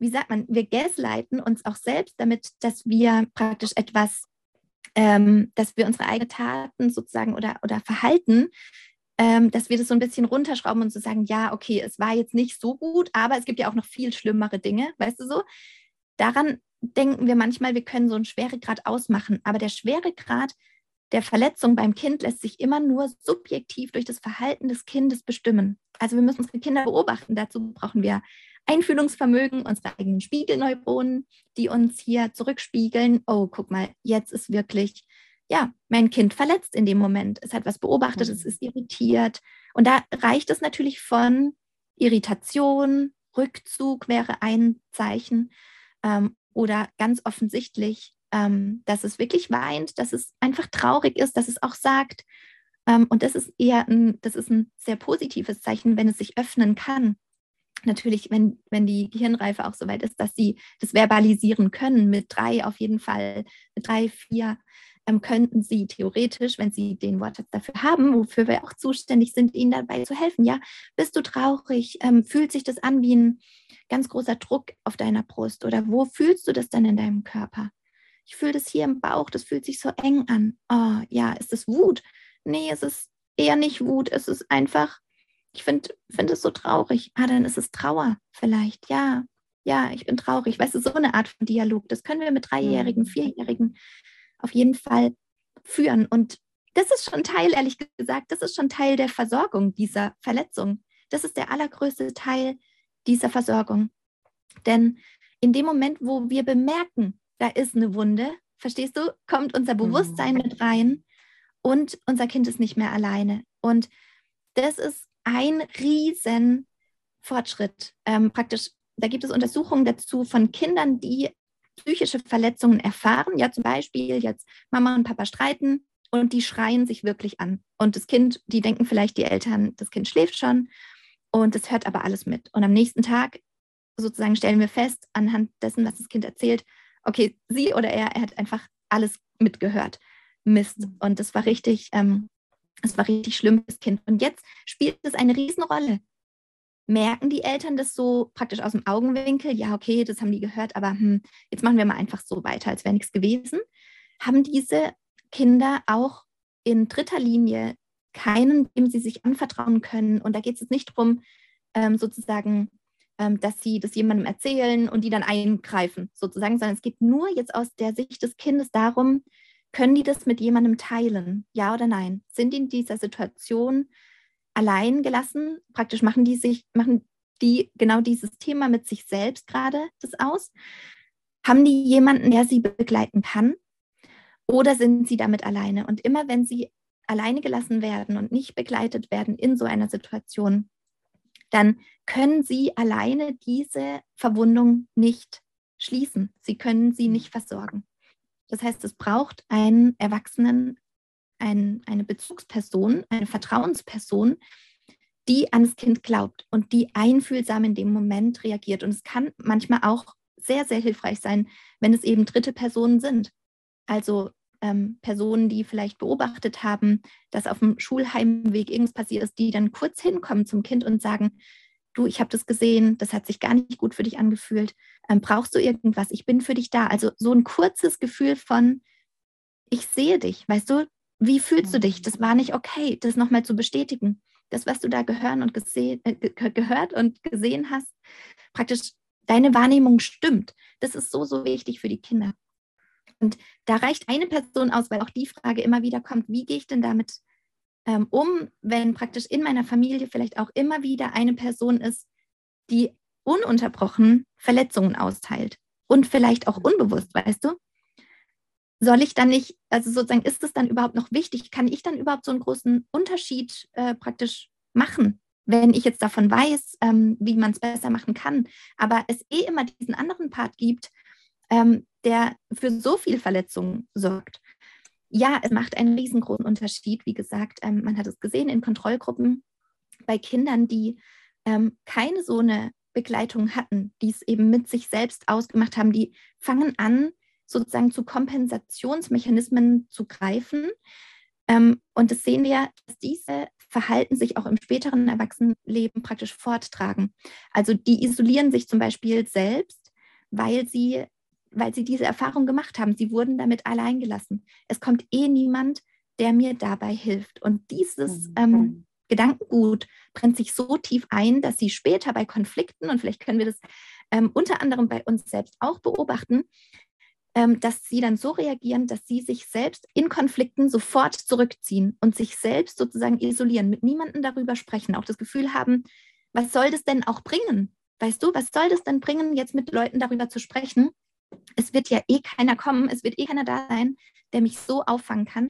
wie sagt man, wir gaslighten uns auch selbst damit, dass wir praktisch etwas, ähm, dass wir unsere eigenen Taten sozusagen oder, oder Verhalten, ähm, dass wir das so ein bisschen runterschrauben und so sagen, ja, okay, es war jetzt nicht so gut, aber es gibt ja auch noch viel schlimmere Dinge, weißt du so? Daran denken wir manchmal, wir können so einen Schweregrad ausmachen, aber der Schweregrad der Verletzung beim Kind lässt sich immer nur subjektiv durch das Verhalten des Kindes bestimmen. Also wir müssen unsere Kinder beobachten. Dazu brauchen wir Einfühlungsvermögen, unsere eigenen Spiegelneuronen, die uns hier zurückspiegeln, oh, guck mal, jetzt ist wirklich, ja, mein Kind verletzt in dem Moment. Es hat was beobachtet, mhm. es ist irritiert. Und da reicht es natürlich von Irritation, Rückzug wäre ein Zeichen ähm, oder ganz offensichtlich, ähm, dass es wirklich weint, dass es einfach traurig ist, dass es auch sagt. Ähm, und das ist eher ein, das ist ein sehr positives Zeichen, wenn es sich öffnen kann natürlich, wenn, wenn die Gehirnreife auch so weit ist, dass sie das verbalisieren können, mit drei auf jeden Fall, mit drei, vier, ähm, könnten sie theoretisch, wenn sie den Wortschatz dafür haben, wofür wir auch zuständig sind, ihnen dabei zu helfen. Ja, bist du traurig? Ähm, fühlt sich das an wie ein ganz großer Druck auf deiner Brust? Oder wo fühlst du das dann in deinem Körper? Ich fühle das hier im Bauch, das fühlt sich so eng an. Oh ja, ist das Wut? Nee, es ist eher nicht Wut, es ist einfach ich finde find es so traurig. Ah, dann ist es Trauer vielleicht. Ja, ja, ich bin traurig. Weißt du, so eine Art von Dialog, das können wir mit Dreijährigen, mhm. Vierjährigen auf jeden Fall führen. Und das ist schon Teil, ehrlich gesagt, das ist schon Teil der Versorgung dieser Verletzung. Das ist der allergrößte Teil dieser Versorgung. Denn in dem Moment, wo wir bemerken, da ist eine Wunde, verstehst du, kommt unser Bewusstsein mhm. mit rein und unser Kind ist nicht mehr alleine. Und das ist ein riesen Fortschritt. Ähm, praktisch, da gibt es Untersuchungen dazu von Kindern, die psychische Verletzungen erfahren. Ja, zum Beispiel jetzt Mama und Papa streiten und die schreien sich wirklich an. Und das Kind, die denken vielleicht, die Eltern, das Kind schläft schon und es hört aber alles mit. Und am nächsten Tag sozusagen stellen wir fest, anhand dessen, was das Kind erzählt, okay, sie oder er, er hat einfach alles mitgehört. Mist. Und das war richtig, ähm, das war richtig schlimm, das Kind. Und jetzt spielt es eine Riesenrolle. Merken die Eltern das so praktisch aus dem Augenwinkel? Ja, okay, das haben die gehört, aber hm, jetzt machen wir mal einfach so weiter, als wäre nichts gewesen. Haben diese Kinder auch in dritter Linie keinen, dem sie sich anvertrauen können? Und da geht es jetzt nicht darum, ähm, sozusagen ähm, dass sie das jemandem erzählen und die dann eingreifen, sozusagen, sondern es geht nur jetzt aus der Sicht des Kindes darum, können die das mit jemandem teilen, ja oder nein? Sind die in dieser Situation allein gelassen? Praktisch machen die sich, machen die genau dieses Thema mit sich selbst gerade das aus? Haben die jemanden, der sie begleiten kann? Oder sind sie damit alleine? Und immer wenn sie alleine gelassen werden und nicht begleitet werden in so einer Situation, dann können Sie alleine diese Verwundung nicht schließen. Sie können sie nicht versorgen. Das heißt, es braucht einen Erwachsenen, ein, eine Bezugsperson, eine Vertrauensperson, die an das Kind glaubt und die einfühlsam in dem Moment reagiert. Und es kann manchmal auch sehr, sehr hilfreich sein, wenn es eben dritte Personen sind. Also ähm, Personen, die vielleicht beobachtet haben, dass auf dem Schulheimweg irgendwas passiert ist, die dann kurz hinkommen zum Kind und sagen, du, ich habe das gesehen, das hat sich gar nicht gut für dich angefühlt, ähm, brauchst du irgendwas, ich bin für dich da. Also so ein kurzes Gefühl von, ich sehe dich, weißt du, wie fühlst du dich? Das war nicht okay, das nochmal zu bestätigen. Das, was du da gehören und gesehen, äh, gehört und gesehen hast, praktisch deine Wahrnehmung stimmt. Das ist so, so wichtig für die Kinder. Und da reicht eine Person aus, weil auch die Frage immer wieder kommt, wie gehe ich denn damit ähm, um, wenn praktisch in meiner Familie vielleicht auch immer wieder eine Person ist, die ununterbrochen Verletzungen austeilt und vielleicht auch unbewusst, weißt du? Soll ich dann nicht, also sozusagen, ist es dann überhaupt noch wichtig? Kann ich dann überhaupt so einen großen Unterschied äh, praktisch machen, wenn ich jetzt davon weiß, ähm, wie man es besser machen kann? Aber es eh immer diesen anderen Part gibt, ähm, der für so viel Verletzungen sorgt. Ja, es macht einen riesengroßen Unterschied. Wie gesagt, ähm, man hat es gesehen in Kontrollgruppen bei Kindern, die ähm, keine so eine Begleitung hatten, die es eben mit sich selbst ausgemacht haben, die fangen an, sozusagen zu Kompensationsmechanismen zu greifen. Ähm, und das sehen wir, dass diese Verhalten sich auch im späteren Erwachsenenleben praktisch forttragen. Also die isolieren sich zum Beispiel selbst, weil sie weil sie diese Erfahrung gemacht haben. Sie wurden damit allein gelassen. Es kommt eh niemand, der mir dabei hilft. Und dieses mhm. ähm, Gedankengut brennt sich so tief ein, dass sie später bei Konflikten, und vielleicht können wir das ähm, unter anderem bei uns selbst auch beobachten, dass sie dann so reagieren, dass sie sich selbst in Konflikten sofort zurückziehen und sich selbst sozusagen isolieren, mit niemandem darüber sprechen, auch das Gefühl haben, was soll das denn auch bringen? Weißt du, was soll das denn bringen, jetzt mit Leuten darüber zu sprechen? es wird ja eh keiner kommen, es wird eh keiner da sein, der mich so auffangen kann.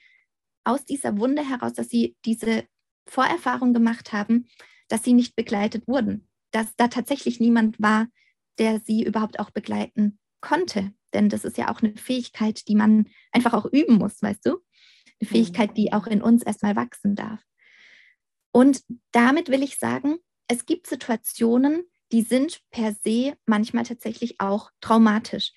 Aus dieser Wunde heraus, dass sie diese Vorerfahrung gemacht haben, dass sie nicht begleitet wurden, dass da tatsächlich niemand war, der sie überhaupt auch begleiten konnte. Denn das ist ja auch eine Fähigkeit, die man einfach auch üben muss, weißt du? Eine mhm. Fähigkeit, die auch in uns erstmal wachsen darf. Und damit will ich sagen, es gibt Situationen, die sind per se manchmal tatsächlich auch traumatisch.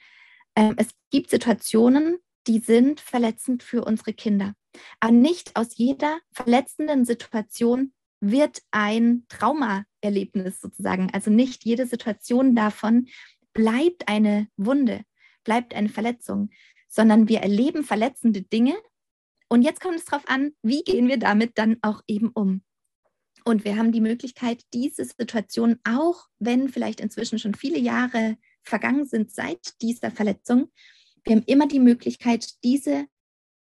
Ähm, es gibt Situationen, die sind verletzend für unsere Kinder. Aber nicht aus jeder verletzenden Situation wird ein Traumaerlebnis sozusagen. Also nicht jede Situation davon bleibt eine Wunde, bleibt eine Verletzung, sondern wir erleben verletzende Dinge. Und jetzt kommt es darauf an, wie gehen wir damit dann auch eben um. Und wir haben die Möglichkeit, diese Situation, auch wenn vielleicht inzwischen schon viele Jahre vergangen sind seit dieser Verletzung, wir haben immer die Möglichkeit, diese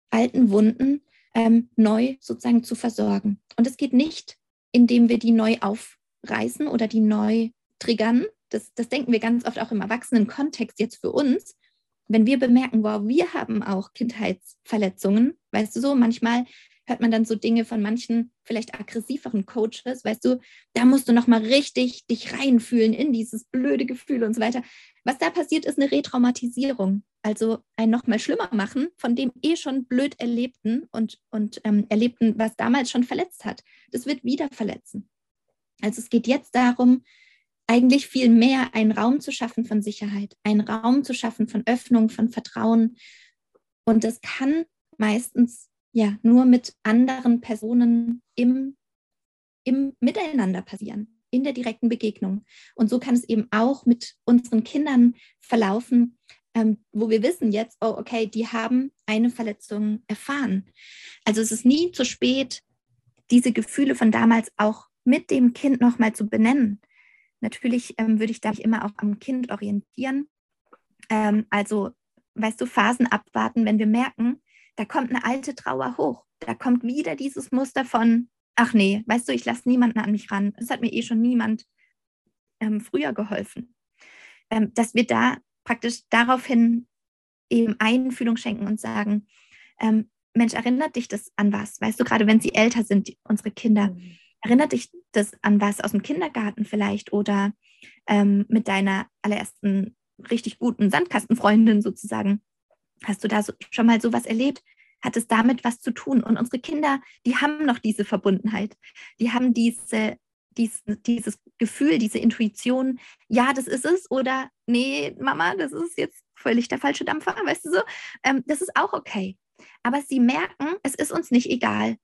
alten Wunden ähm, neu sozusagen zu versorgen. Und es geht nicht, indem wir die neu aufreißen oder die neu triggern. Das, das denken wir ganz oft auch im Erwachsenen-Kontext jetzt für uns. Wenn wir bemerken, wow, wir haben auch Kindheitsverletzungen, weißt du so, manchmal hört man dann so Dinge von manchen vielleicht aggressiveren Coaches, weißt du, da musst du noch mal richtig dich reinfühlen in dieses blöde Gefühl und so weiter. Was da passiert, ist eine Retraumatisierung, also ein noch mal schlimmer machen von dem eh schon blöd erlebten und, und ähm, erlebten, was damals schon verletzt hat. Das wird wieder verletzen. Also es geht jetzt darum, eigentlich viel mehr einen Raum zu schaffen von Sicherheit, einen Raum zu schaffen von Öffnung, von Vertrauen. Und das kann meistens ja nur mit anderen Personen im, im Miteinander passieren, in der direkten Begegnung. Und so kann es eben auch mit unseren Kindern verlaufen, ähm, wo wir wissen jetzt, oh, okay, die haben eine Verletzung erfahren. Also es ist nie zu spät, diese Gefühle von damals auch mit dem Kind nochmal zu benennen. Natürlich ähm, würde ich da mich immer auch am Kind orientieren. Ähm, also, weißt du, Phasen abwarten, wenn wir merken, da kommt eine alte Trauer hoch. Da kommt wieder dieses Muster von, ach nee, weißt du, ich lasse niemanden an mich ran. Es hat mir eh schon niemand ähm, früher geholfen. Ähm, dass wir da praktisch daraufhin eben Einfühlung schenken und sagen, ähm, Mensch, erinnert dich das an was? Weißt du, gerade wenn sie älter sind, unsere Kinder, mhm. Erinnert dich das an was aus dem Kindergarten vielleicht oder ähm, mit deiner allerersten richtig guten Sandkastenfreundin sozusagen. Hast du da so, schon mal sowas erlebt? Hat es damit was zu tun? Und unsere Kinder, die haben noch diese Verbundenheit. Die haben diese, dies, dieses Gefühl, diese Intuition, ja, das ist es, oder nee, Mama, das ist jetzt völlig der falsche Dampfer, weißt du so? Ähm, das ist auch okay. Aber sie merken, es ist uns nicht egal.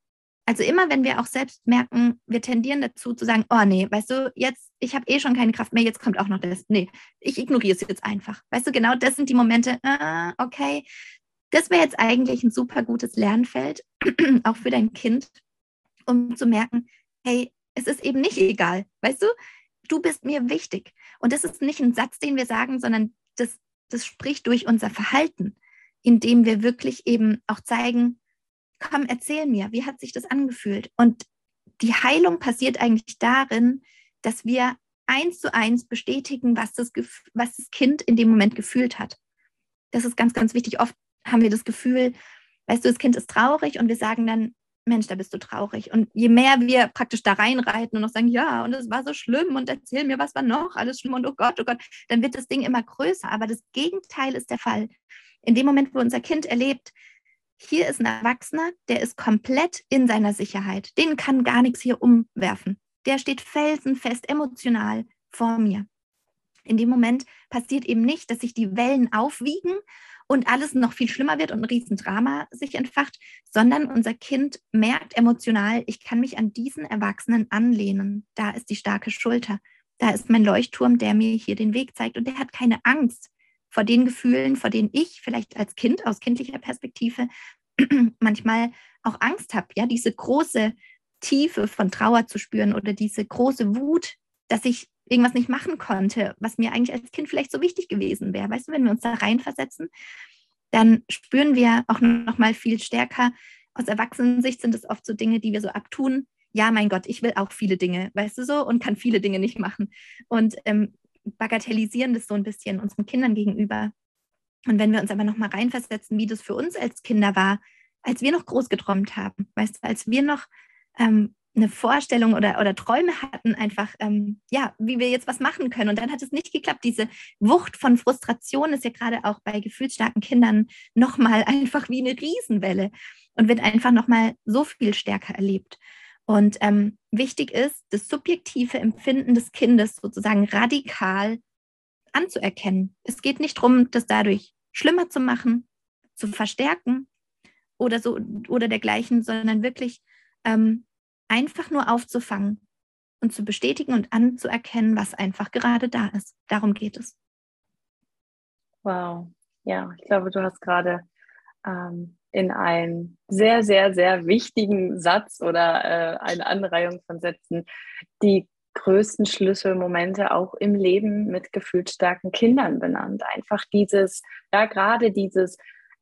Also immer, wenn wir auch selbst merken, wir tendieren dazu zu sagen, oh nee, weißt du, jetzt, ich habe eh schon keine Kraft mehr, jetzt kommt auch noch das. Nee, ich ignoriere es jetzt einfach. Weißt du, genau das sind die Momente, ah, okay, das wäre jetzt eigentlich ein super gutes Lernfeld, auch für dein Kind, um zu merken, hey, es ist eben nicht egal, weißt du, du bist mir wichtig. Und das ist nicht ein Satz, den wir sagen, sondern das, das spricht durch unser Verhalten, indem wir wirklich eben auch zeigen, komm, erzähl mir, wie hat sich das angefühlt? Und die Heilung passiert eigentlich darin, dass wir eins zu eins bestätigen, was das, was das Kind in dem Moment gefühlt hat. Das ist ganz, ganz wichtig. Oft haben wir das Gefühl, weißt du, das Kind ist traurig und wir sagen dann, Mensch, da bist du traurig. Und je mehr wir praktisch da reinreiten und noch sagen, ja, und es war so schlimm und erzähl mir, was war noch alles schlimm und oh Gott, oh Gott, dann wird das Ding immer größer. Aber das Gegenteil ist der Fall. In dem Moment, wo unser Kind erlebt, hier ist ein Erwachsener, der ist komplett in seiner Sicherheit. Den kann gar nichts hier umwerfen. Der steht felsenfest emotional vor mir. In dem Moment passiert eben nicht, dass sich die Wellen aufwiegen und alles noch viel schlimmer wird und ein Riesendrama sich entfacht, sondern unser Kind merkt emotional, ich kann mich an diesen Erwachsenen anlehnen. Da ist die starke Schulter. Da ist mein Leuchtturm, der mir hier den Weg zeigt und der hat keine Angst vor den Gefühlen, vor denen ich vielleicht als Kind aus kindlicher Perspektive manchmal auch Angst habe, ja, diese große Tiefe von Trauer zu spüren oder diese große Wut, dass ich irgendwas nicht machen konnte, was mir eigentlich als Kind vielleicht so wichtig gewesen wäre. Weißt du, wenn wir uns da reinversetzen, dann spüren wir auch noch mal viel stärker. Aus Erwachsenensicht sind es oft so Dinge, die wir so abtun. Ja, mein Gott, ich will auch viele Dinge, weißt du so, und kann viele Dinge nicht machen. Und ähm, bagatellisieren das so ein bisschen unseren Kindern gegenüber. Und wenn wir uns aber noch mal reinversetzen, wie das für uns als Kinder war, als wir noch groß geträumt haben, weißt du, als wir noch ähm, eine Vorstellung oder, oder Träume hatten, einfach, ähm, ja, wie wir jetzt was machen können. Und dann hat es nicht geklappt. Diese Wucht von Frustration ist ja gerade auch bei gefühlsstarken Kindern nochmal einfach wie eine Riesenwelle und wird einfach nochmal so viel stärker erlebt. Und ähm, wichtig ist, das subjektive Empfinden des Kindes sozusagen radikal anzuerkennen. Es geht nicht darum, das dadurch schlimmer zu machen, zu verstärken oder so oder dergleichen, sondern wirklich ähm, einfach nur aufzufangen und zu bestätigen und anzuerkennen, was einfach gerade da ist. Darum geht es. Wow, ja, ich glaube, du hast gerade ähm, in einen sehr, sehr, sehr wichtigen Satz oder äh, eine Anreihung von Sätzen die größten Schlüsselmomente auch im Leben mit gefühlsstarken Kindern benannt. Einfach dieses, ja, gerade dieses,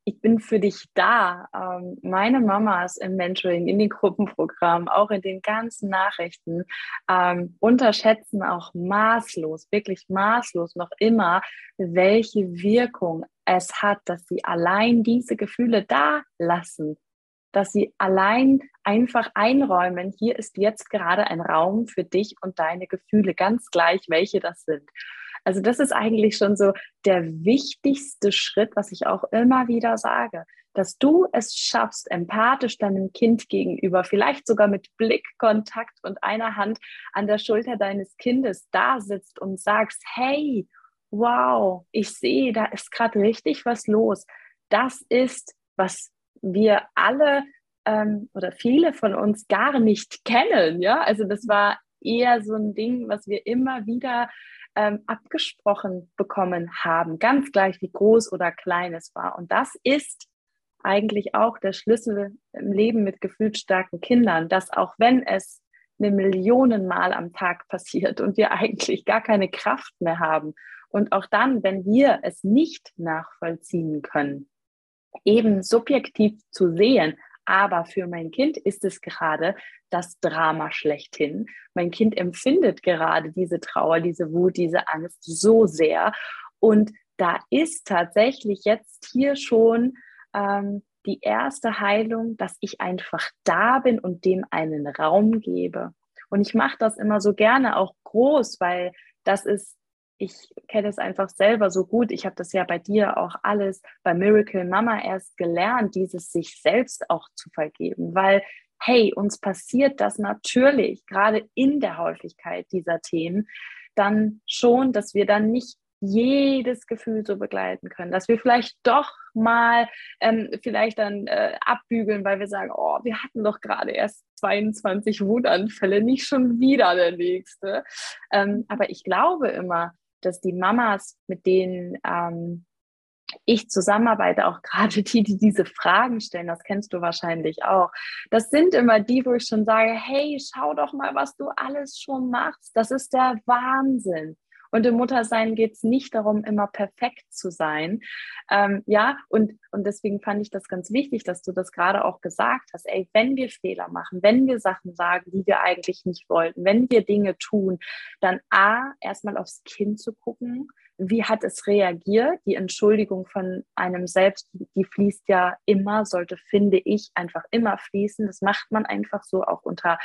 ich bin für dich da. Ähm, meine Mamas im Mentoring, in den Gruppenprogrammen, auch in den ganzen Nachrichten ähm, unterschätzen auch maßlos, wirklich maßlos noch immer, welche Wirkung es hat, dass sie allein diese Gefühle da lassen, dass sie allein einfach einräumen, hier ist jetzt gerade ein Raum für dich und deine Gefühle, ganz gleich, welche das sind. Also das ist eigentlich schon so der wichtigste Schritt, was ich auch immer wieder sage, dass du es schaffst, empathisch deinem Kind gegenüber, vielleicht sogar mit Blickkontakt und einer Hand an der Schulter deines Kindes da sitzt und sagst, hey, wow, ich sehe, da ist gerade richtig was los. Das ist, was wir alle ähm, oder viele von uns gar nicht kennen. Ja, also das war eher so ein Ding, was wir immer wieder ähm, abgesprochen bekommen haben, ganz gleich wie groß oder klein es war. Und das ist eigentlich auch der Schlüssel im Leben mit gefühlsstarken Kindern, dass auch wenn es eine Millionen Mal am Tag passiert und wir eigentlich gar keine Kraft mehr haben und auch dann, wenn wir es nicht nachvollziehen können, eben subjektiv zu sehen, aber für mein Kind ist es gerade das Drama schlechthin. Mein Kind empfindet gerade diese Trauer, diese Wut, diese Angst so sehr. Und da ist tatsächlich jetzt hier schon ähm, die erste Heilung, dass ich einfach da bin und dem einen Raum gebe. Und ich mache das immer so gerne auch groß, weil das ist ich kenne es einfach selber so gut. Ich habe das ja bei dir auch alles bei Miracle Mama erst gelernt, dieses sich selbst auch zu vergeben, weil hey, uns passiert das natürlich, gerade in der Häufigkeit dieser Themen, dann schon, dass wir dann nicht jedes Gefühl so begleiten können, dass wir vielleicht doch mal ähm, vielleicht dann äh, abbügeln, weil wir sagen, oh, wir hatten doch gerade erst 22 Wutanfälle, nicht schon wieder der nächste. Ähm, aber ich glaube immer, dass die Mamas, mit denen ähm, ich zusammenarbeite, auch gerade die, die diese Fragen stellen, das kennst du wahrscheinlich auch, das sind immer die, wo ich schon sage, hey, schau doch mal, was du alles schon machst. Das ist der Wahnsinn. Und im Muttersein geht es nicht darum, immer perfekt zu sein. Ähm, ja, und, und deswegen fand ich das ganz wichtig, dass du das gerade auch gesagt hast. Ey, wenn wir Fehler machen, wenn wir Sachen sagen, die wir eigentlich nicht wollten, wenn wir Dinge tun, dann A, erstmal aufs Kind zu gucken, wie hat es reagiert? Die Entschuldigung von einem selbst, die fließt ja immer, sollte, finde ich, einfach immer fließen. Das macht man einfach so auch unter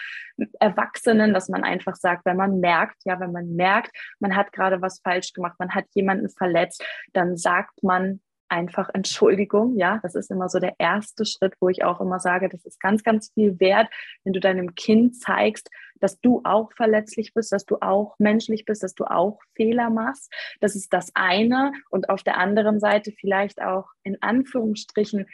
Erwachsenen, dass man einfach sagt, wenn man merkt, ja, wenn man merkt, man hat gerade was falsch gemacht, man hat jemanden verletzt, dann sagt man, einfach Entschuldigung. Ja, das ist immer so der erste Schritt, wo ich auch immer sage, das ist ganz, ganz viel wert, wenn du deinem Kind zeigst, dass du auch verletzlich bist, dass du auch menschlich bist, dass du auch Fehler machst. Das ist das eine. Und auf der anderen Seite vielleicht auch in Anführungsstrichen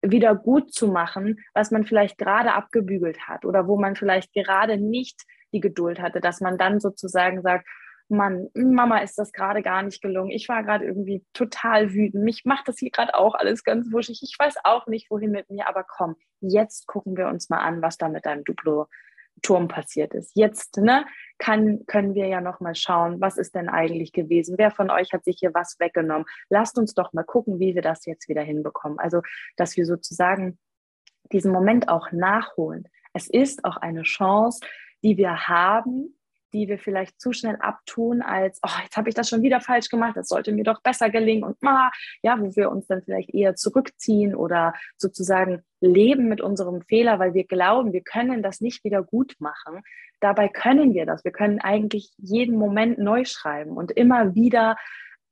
wieder gut zu machen, was man vielleicht gerade abgebügelt hat oder wo man vielleicht gerade nicht die Geduld hatte, dass man dann sozusagen sagt, Mann, Mama ist das gerade gar nicht gelungen. Ich war gerade irgendwie total wütend. Mich macht das hier gerade auch alles ganz wuschig. Ich weiß auch nicht, wohin mit mir, aber komm, jetzt gucken wir uns mal an, was da mit deinem Duplo-Turm passiert ist. Jetzt ne, kann, können wir ja noch mal schauen, was ist denn eigentlich gewesen? Wer von euch hat sich hier was weggenommen? Lasst uns doch mal gucken, wie wir das jetzt wieder hinbekommen. Also, dass wir sozusagen diesen Moment auch nachholen. Es ist auch eine Chance, die wir haben, die wir vielleicht zu schnell abtun als, oh, jetzt habe ich das schon wieder falsch gemacht, das sollte mir doch besser gelingen und ma, ja, wo wir uns dann vielleicht eher zurückziehen oder sozusagen leben mit unserem Fehler, weil wir glauben, wir können das nicht wieder gut machen. Dabei können wir das. Wir können eigentlich jeden Moment neu schreiben und immer wieder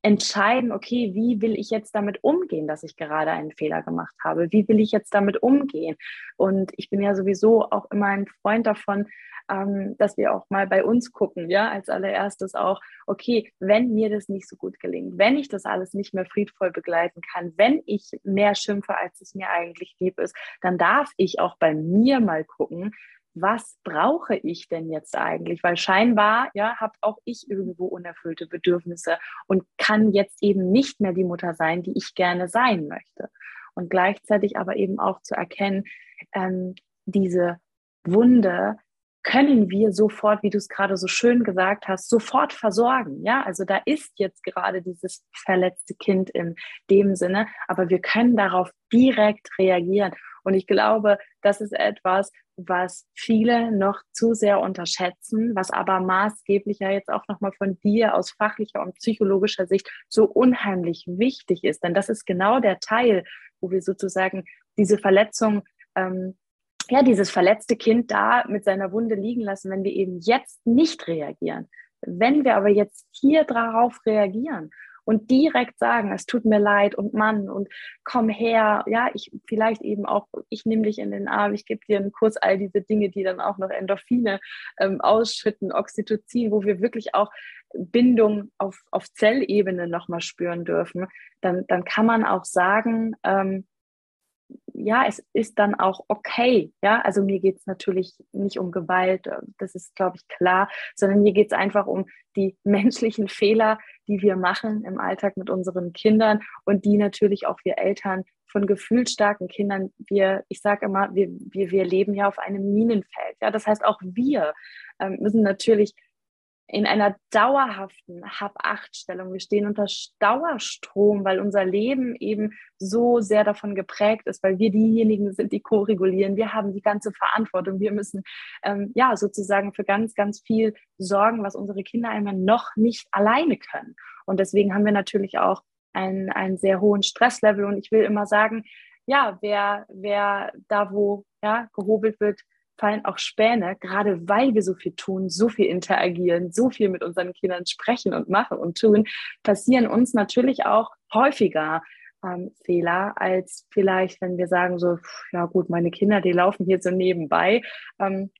entscheiden, okay, wie will ich jetzt damit umgehen, dass ich gerade einen Fehler gemacht habe? Wie will ich jetzt damit umgehen? Und ich bin ja sowieso auch immer ein Freund davon, ähm, dass wir auch mal bei uns gucken, ja, als allererstes auch, okay, wenn mir das nicht so gut gelingt, wenn ich das alles nicht mehr friedvoll begleiten kann, wenn ich mehr schimpfe, als es mir eigentlich lieb ist, dann darf ich auch bei mir mal gucken, was brauche ich denn jetzt eigentlich? Weil scheinbar, ja, habe auch ich irgendwo unerfüllte Bedürfnisse und kann jetzt eben nicht mehr die Mutter sein, die ich gerne sein möchte. Und gleichzeitig aber eben auch zu erkennen, ähm, diese Wunde können wir sofort, wie du es gerade so schön gesagt hast, sofort versorgen. Ja, also da ist jetzt gerade dieses verletzte Kind in dem Sinne, aber wir können darauf direkt reagieren. Und ich glaube, das ist etwas, was viele noch zu sehr unterschätzen, was aber maßgeblich ja jetzt auch nochmal von dir aus fachlicher und psychologischer Sicht so unheimlich wichtig ist. Denn das ist genau der Teil, wo wir sozusagen diese Verletzung ähm, ja, dieses verletzte Kind da mit seiner Wunde liegen lassen, wenn wir eben jetzt nicht reagieren. Wenn wir aber jetzt hier darauf reagieren und direkt sagen, es tut mir leid und Mann und komm her, ja, ich vielleicht eben auch, ich nehme dich in den Arm, ich gebe dir einen Kurs, all diese Dinge, die dann auch noch Endorphine ähm, ausschütten, Oxytocin, wo wir wirklich auch Bindung auf, auf Zellebene nochmal spüren dürfen, dann, dann kann man auch sagen, ähm, ja, es ist dann auch okay. Ja, also mir geht es natürlich nicht um Gewalt, äh, das ist, glaube ich, klar, sondern mir geht es einfach um die menschlichen Fehler, die wir machen im Alltag mit unseren Kindern und die natürlich auch wir Eltern von gefühlsstarken Kindern, wir, ich sage immer, wir, wir, wir leben ja auf einem Minenfeld. Ja, das heißt, auch wir ähm, müssen natürlich in einer dauerhaften Hab-Acht-Stellung. Wir stehen unter Dauerstrom, weil unser Leben eben so sehr davon geprägt ist, weil wir diejenigen sind, die ko-regulieren. Wir haben die ganze Verantwortung. Wir müssen ähm, ja sozusagen für ganz, ganz viel sorgen, was unsere Kinder einmal noch nicht alleine können. Und deswegen haben wir natürlich auch einen, einen sehr hohen Stresslevel. Und ich will immer sagen, ja, wer, wer da, wo ja, gehobelt wird, fallen auch Späne, gerade weil wir so viel tun, so viel interagieren, so viel mit unseren Kindern sprechen und machen und tun, passieren uns natürlich auch häufiger ähm, Fehler, als vielleicht, wenn wir sagen, so, ja gut, meine Kinder, die laufen hier so nebenbei, ähm,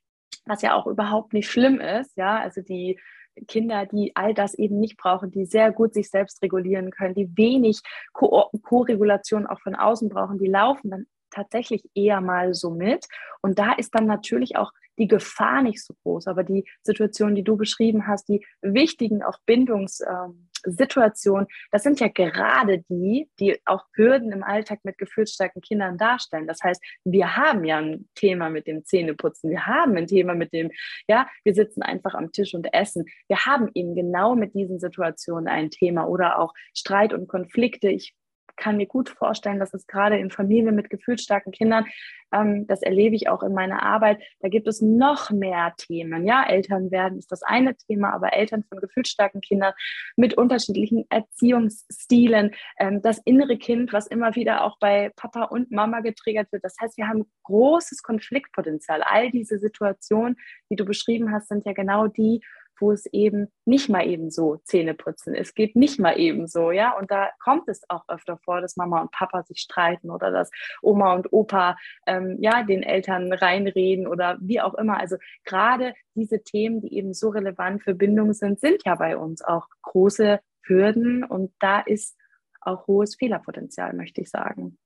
was ja auch überhaupt nicht schlimm ist, ja, also die Kinder, die all das eben nicht brauchen, die sehr gut sich selbst regulieren können, die wenig Co-Regulation auch von außen brauchen, die laufen dann tatsächlich eher mal so mit. Und da ist dann natürlich auch die Gefahr nicht so groß. Aber die Situation, die du beschrieben hast, die wichtigen auch Bindungssituationen, ähm, das sind ja gerade die, die auch Hürden im Alltag mit gefühlsstarken Kindern darstellen. Das heißt, wir haben ja ein Thema mit dem Zähneputzen. Wir haben ein Thema mit dem, ja, wir sitzen einfach am Tisch und essen. Wir haben eben genau mit diesen Situationen ein Thema oder auch Streit und Konflikte. Ich kann mir gut vorstellen, dass es gerade in Familien mit gefühlsstarken Kindern, ähm, das erlebe ich auch in meiner Arbeit, da gibt es noch mehr Themen. Ja, Eltern werden ist das eine Thema, aber Eltern von gefühlsstarken Kindern mit unterschiedlichen Erziehungsstilen, ähm, das innere Kind, was immer wieder auch bei Papa und Mama getriggert wird. Das heißt, wir haben großes Konfliktpotenzial. All diese Situationen, die du beschrieben hast, sind ja genau die, wo es eben nicht mal eben so Zähne putzen. Es geht nicht mal eben so, ja. Und da kommt es auch öfter vor, dass Mama und Papa sich streiten oder dass Oma und Opa ähm, ja den Eltern reinreden oder wie auch immer. Also gerade diese Themen, die eben so relevant für Bindung sind, sind ja bei uns auch große Hürden und da ist auch hohes Fehlerpotenzial, möchte ich sagen.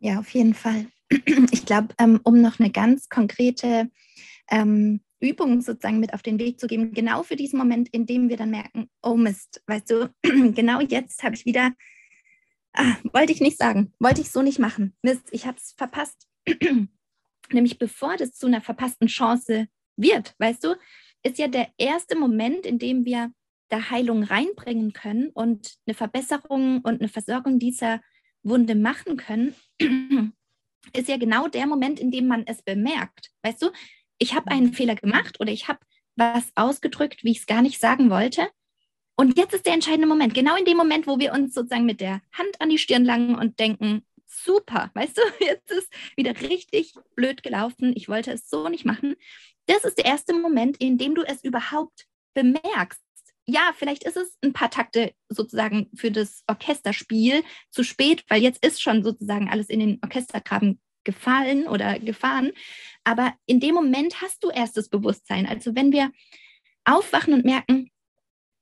Ja, auf jeden Fall. Ich glaube, ähm, um noch eine ganz konkrete ähm, Übung sozusagen mit auf den Weg zu geben, genau für diesen Moment, in dem wir dann merken, oh Mist, weißt du, genau jetzt habe ich wieder, ah, wollte ich nicht sagen, wollte ich so nicht machen. Mist, ich habe es verpasst. Nämlich bevor das zu einer verpassten Chance wird, weißt du, ist ja der erste Moment, in dem wir da Heilung reinbringen können und eine Verbesserung und eine Versorgung dieser Wunde machen können, ist ja genau der Moment, in dem man es bemerkt. Weißt du, ich habe einen Fehler gemacht oder ich habe was ausgedrückt, wie ich es gar nicht sagen wollte. Und jetzt ist der entscheidende Moment, genau in dem Moment, wo wir uns sozusagen mit der Hand an die Stirn langen und denken, super, weißt du, jetzt ist wieder richtig blöd gelaufen, ich wollte es so nicht machen. Das ist der erste Moment, in dem du es überhaupt bemerkst. Ja, vielleicht ist es ein paar Takte sozusagen für das Orchesterspiel zu spät, weil jetzt ist schon sozusagen alles in den Orchestergraben gefallen oder gefahren. Aber in dem Moment hast du erst das Bewusstsein. Also wenn wir aufwachen und merken,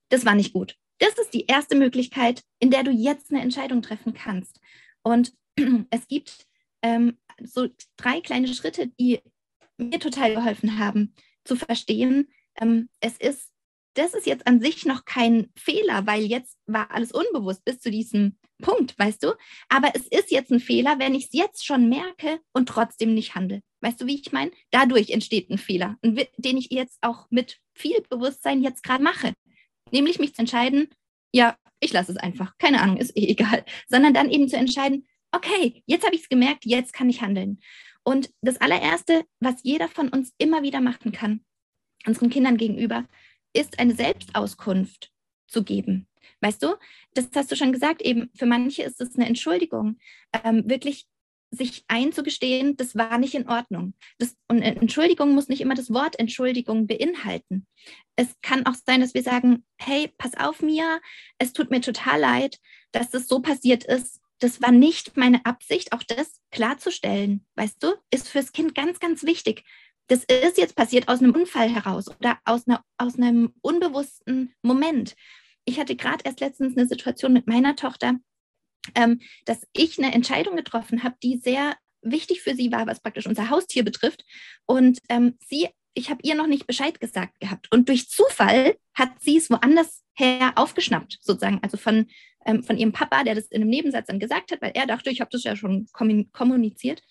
das war nicht gut. Das ist die erste Möglichkeit, in der du jetzt eine Entscheidung treffen kannst. Und es gibt ähm, so drei kleine Schritte, die mir total geholfen haben, zu verstehen, ähm, es ist das ist jetzt an sich noch kein Fehler, weil jetzt war alles unbewusst bis zu diesem Punkt, weißt du? Aber es ist jetzt ein Fehler, wenn ich es jetzt schon merke und trotzdem nicht handle. Weißt du, wie ich meine? Dadurch entsteht ein Fehler, den ich jetzt auch mit viel Bewusstsein jetzt gerade mache. Nämlich mich zu entscheiden, ja, ich lasse es einfach, keine Ahnung, ist eh egal, sondern dann eben zu entscheiden, okay, jetzt habe ich es gemerkt, jetzt kann ich handeln. Und das allererste, was jeder von uns immer wieder machen kann, unseren Kindern gegenüber, ist eine Selbstauskunft zu geben. Weißt du, das hast du schon gesagt, eben für manche ist es eine Entschuldigung, ähm, wirklich sich einzugestehen, das war nicht in Ordnung. Das, und Entschuldigung muss nicht immer das Wort Entschuldigung beinhalten. Es kann auch sein, dass wir sagen, hey, pass auf mir, es tut mir total leid, dass das so passiert ist. Das war nicht meine Absicht, auch das klarzustellen, weißt du, ist fürs Kind ganz, ganz wichtig. Das ist jetzt passiert aus einem Unfall heraus oder aus, einer, aus einem unbewussten Moment. Ich hatte gerade erst letztens eine Situation mit meiner Tochter, ähm, dass ich eine Entscheidung getroffen habe, die sehr wichtig für sie war, was praktisch unser Haustier betrifft. Und ähm, sie, ich habe ihr noch nicht Bescheid gesagt gehabt. Und durch Zufall hat sie es woanders her aufgeschnappt, sozusagen, also von, ähm, von ihrem Papa, der das in einem Nebensatz dann gesagt hat, weil er dachte, ich habe das ja schon kommuniziert.